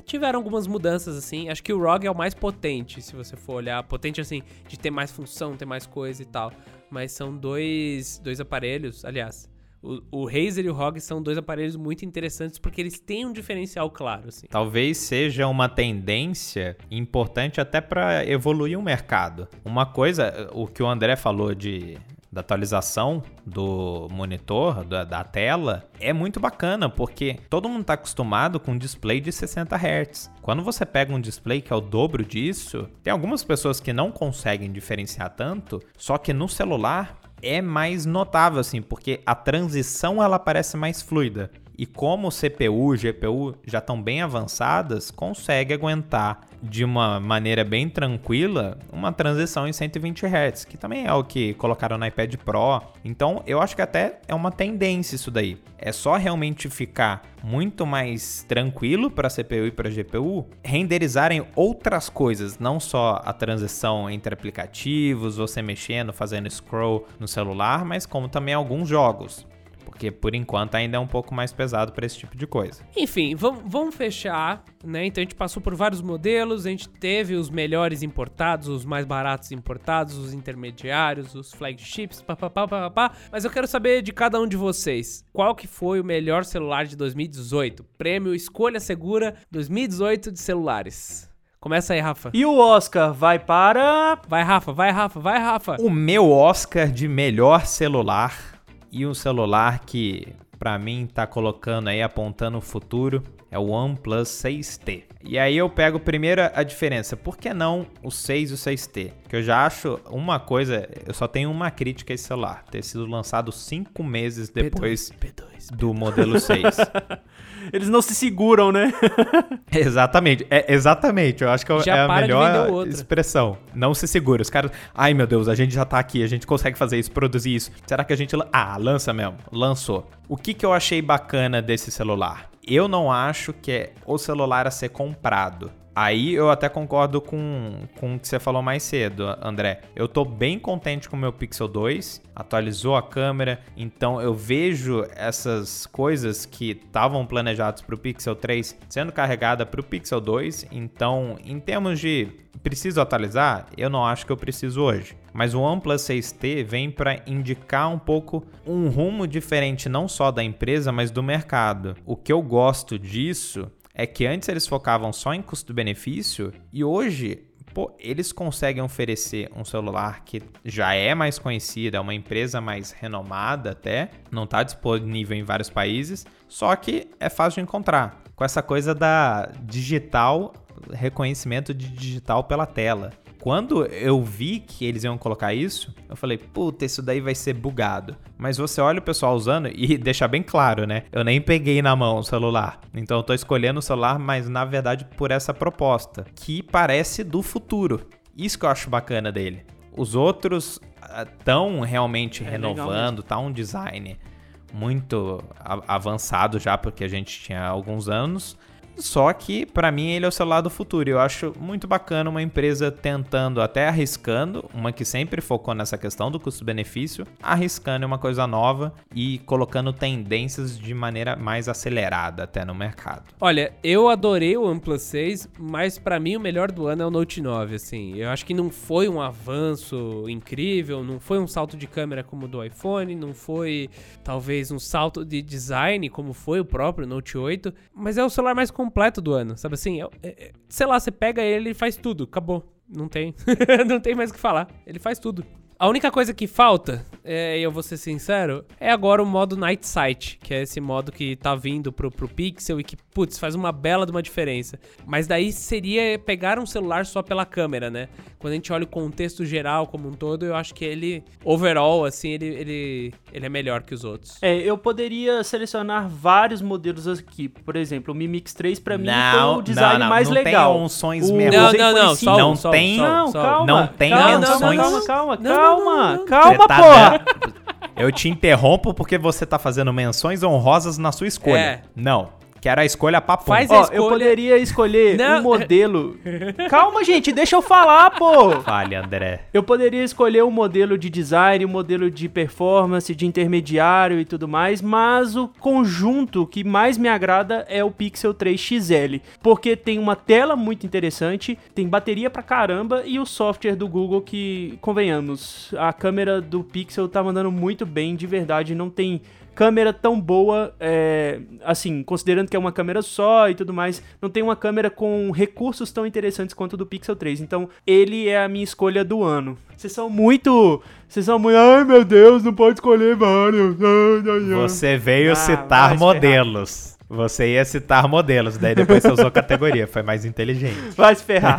tiveram algumas mudanças assim. Acho que o ROG é o mais potente, se você for olhar. Potente assim, de ter mais função, ter mais coisa e tal. Mas são dois, dois aparelhos, aliás. O, o Razer e o ROG são dois aparelhos muito interessantes porque eles têm um diferencial claro. Assim. Talvez seja uma tendência importante até para evoluir o mercado. Uma coisa, o que o André falou de da atualização do monitor, da, da, tela, é muito bacana, porque todo mundo está acostumado com um display de 60 Hz. Quando você pega um display que é o dobro disso, tem algumas pessoas que não conseguem diferenciar tanto, só que no celular é mais notável, assim, porque a transição ela parece mais fluida. E como CPU e GPU já estão bem avançadas, consegue aguentar de uma maneira bem tranquila uma transição em 120 Hz, que também é o que colocaram no iPad Pro. Então, eu acho que até é uma tendência isso daí. É só realmente ficar muito mais tranquilo para CPU e para GPU renderizarem outras coisas, não só a transição entre aplicativos, você mexendo, fazendo scroll no celular, mas como também alguns jogos. Porque por enquanto ainda é um pouco mais pesado para esse tipo de coisa. Enfim, vamos, vamos fechar, né? Então a gente passou por vários modelos, a gente teve os melhores importados, os mais baratos importados, os intermediários, os flagships, papapá, papapá. Mas eu quero saber de cada um de vocês, qual que foi o melhor celular de 2018? Prêmio Escolha Segura 2018 de celulares. Começa aí, Rafa. E o Oscar vai para. Vai, Rafa, vai, Rafa, vai, Rafa. O meu Oscar de melhor celular e um celular que para mim tá colocando aí apontando o futuro é o OnePlus 6T. E aí eu pego primeiro a diferença, por que não o 6 e o 6T? Que eu já acho uma coisa, eu só tenho uma crítica a esse celular, ter sido lançado cinco meses depois P2, do modelo 6. Eles não se seguram, né? exatamente, é, exatamente, eu acho que é Já é a melhor expressão. Não se segura, os caras, ai meu Deus, a gente já tá aqui, a gente consegue fazer isso, produzir isso. Será que a gente, ah, lança mesmo, lançou. O que que eu achei bacana desse celular? Eu não acho que é o celular a ser comprado. Aí eu até concordo com, com o que você falou mais cedo, André. Eu tô bem contente com o meu Pixel 2, atualizou a câmera, então eu vejo essas coisas que estavam planejadas para o Pixel 3 sendo carregada para o Pixel 2. Então, em termos de preciso atualizar, eu não acho que eu preciso hoje. Mas o OnePlus 6T vem para indicar um pouco um rumo diferente não só da empresa, mas do mercado. O que eu gosto disso é que antes eles focavam só em custo-benefício e hoje, pô, eles conseguem oferecer um celular que já é mais conhecido, é uma empresa mais renomada até, não está disponível em vários países, só que é fácil de encontrar. Com essa coisa da digital, reconhecimento de digital pela tela. Quando eu vi que eles iam colocar isso, eu falei, puta, isso daí vai ser bugado. Mas você olha o pessoal usando e deixa bem claro, né? Eu nem peguei na mão o celular. Então eu tô escolhendo o celular, mas na verdade por essa proposta, que parece do futuro. Isso que eu acho bacana dele. Os outros estão realmente É renovando, tá um design muito avançado já, porque a gente tinha alguns anos. Só que, pra mim, ele é o celular do futuro. Eu acho muito bacana uma empresa tentando, até arriscando, uma que sempre focou nessa questão do custo-benefício, arriscando uma coisa nova e colocando tendências de maneira mais acelerada até no mercado. Olha, eu adorei o OnePlus 6, mas pra mim o melhor do ano é o Note 9, assim. Eu acho que não foi um avanço incrível, não foi um salto de câmera como o do iPhone, não foi talvez um salto de design como foi o próprio Note 8, mas é o celular mais completo do ano, sabe assim? É- é- sei lá, você pega ele e faz tudo, acabou. Não tem, não tem mais o que falar. Ele faz tudo. A única coisa que falta, é, eu vou ser sincero, é agora o modo Night Sight, que é esse modo que tá vindo pro, pro Pixel e que, putz, faz uma bela de uma diferença. Mas daí seria pegar um celular só pela câmera, né? Quando a gente olha o contexto geral como um todo, eu acho que ele, overall, assim, ele, ele, ele é melhor que os outros. É, eu poderia selecionar vários modelos aqui. Por exemplo, o Mi Mix 3 pra mim foi Não, o design não, não, mais não legal. tem onções O- mesmo. Não, não, foi não, só Não só tem- só Não, só calma. Não tem calma, menções. Calma, calma, Não, não, calma, não, não. calma, Você tá porra. dando- Eu te interrompo porque você tá fazendo menções honrosas na sua escolha. É. Não. Quero a escolha papum. Faz Ó, a eu escolha- poderia escolher Não. um modelo. Calma, gente, deixa eu falar, pô. Fale, André. Eu poderia escolher um modelo de design, um modelo de performance, de intermediário e tudo mais, mas o conjunto que mais me agrada é o Pixel 3 XL, porque tem uma tela muito interessante, tem bateria pra caramba e o software do Google que, convenhamos, a câmera do Pixel tá mandando muito bem, de verdade, não tem câmera tão boa, é, assim, considerando que é uma câmera só e tudo mais, não tem uma câmera com recursos tão interessantes quanto o do Pixel 3. Então, ele é a minha escolha do ano. Vocês são muito. Vocês são muito. Ai meu Deus, não pode escolher vários. Você veio Ah, citar modelos. Você ia citar modelos, daí depois você usou categoria. Foi mais inteligente. Vai se ferrar.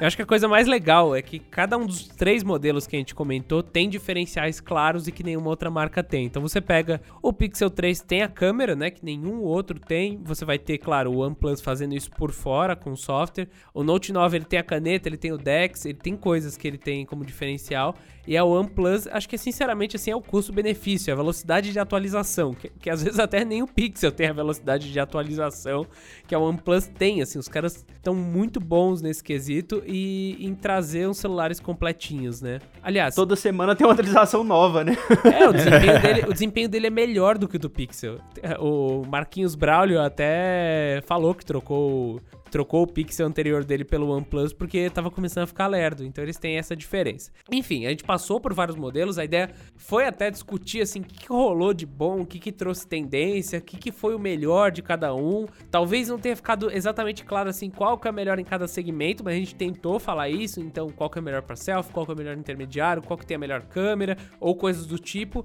Eu acho que a coisa mais legal é que cada um dos três modelos que a gente comentou tem diferenciais claros e que nenhuma outra marca tem. Então você pega o Pixel 3 tem a câmera, né, que nenhum outro tem. Você vai ter, claro, o OnePlus fazendo isso por fora com o software. O Note 9 ele tem a caneta, ele tem o Dex, ele tem coisas que ele tem como diferencial. E a OnePlus, acho que sinceramente assim é o custo-benefício, a velocidade de atualização, que, que, às vezes até nem o Pixel tem a velocidade de atualização que a OnePlus tem, assim, os caras estão muito bons nesse quesito e em trazer uns celulares completinhos, né? Aliás, toda semana tem uma atualização nova, né? É, o desempenho, dele, o desempenho dele é melhor do que o do Pixel. O Marquinhos Braulio até falou que trocou trocou o Pixel anterior dele pelo OnePlus porque tava começando a ficar lerdo, então eles têm essa diferença. Enfim, a gente passou por vários modelos, a ideia foi até discutir assim, o que, que rolou de bom, o que, que trouxe tendência, o que, que foi o melhor de cada um. Talvez não tenha ficado exatamente claro assim qual que é melhor em cada segmento, mas a gente tentou falar isso, então qual que é melhor para selfie, qual que é melhor intermediário, qual que tem a melhor câmera ou coisas do tipo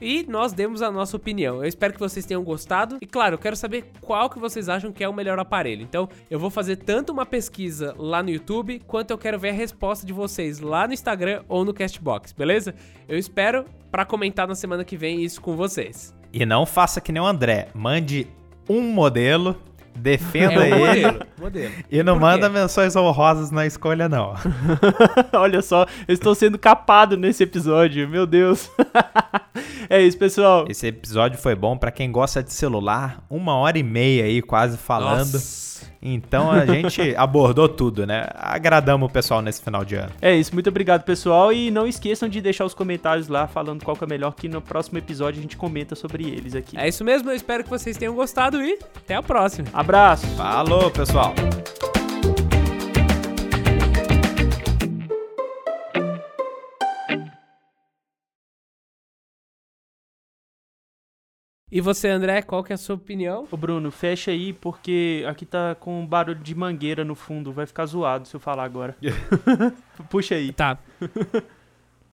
e nós demos a nossa opinião. Eu espero que vocês tenham gostado. E claro, eu quero saber qual que vocês acham que é o melhor aparelho. Então, eu vou fazer tanto uma pesquisa lá no YouTube, quanto eu quero ver a resposta de vocês lá no Instagram ou no Castbox, beleza? Eu espero para comentar na semana que vem isso com vocês. E não faça que nem o André, mande um modelo Defenda é ele. Modelo, modelo. E não manda menções honrosas na escolha, não. Olha só, eu estou sendo capado nesse episódio, meu Deus. é isso, pessoal. Esse episódio foi bom para quem gosta de celular. Uma hora e meia aí, quase falando. Nossa. Então a gente abordou tudo, né? Agradamos o pessoal nesse final de ano. É isso, muito obrigado, pessoal. E não esqueçam de deixar os comentários lá falando qual que é melhor, que no próximo episódio a gente comenta sobre eles aqui. É isso mesmo, eu espero que vocês tenham gostado e até a próxima. Abraço. Falou, pessoal. E você, André, qual que é a sua opinião? Ô Bruno, fecha aí, porque aqui tá com um barulho de mangueira no fundo. Vai ficar zoado se eu falar agora. Puxa aí. Tá.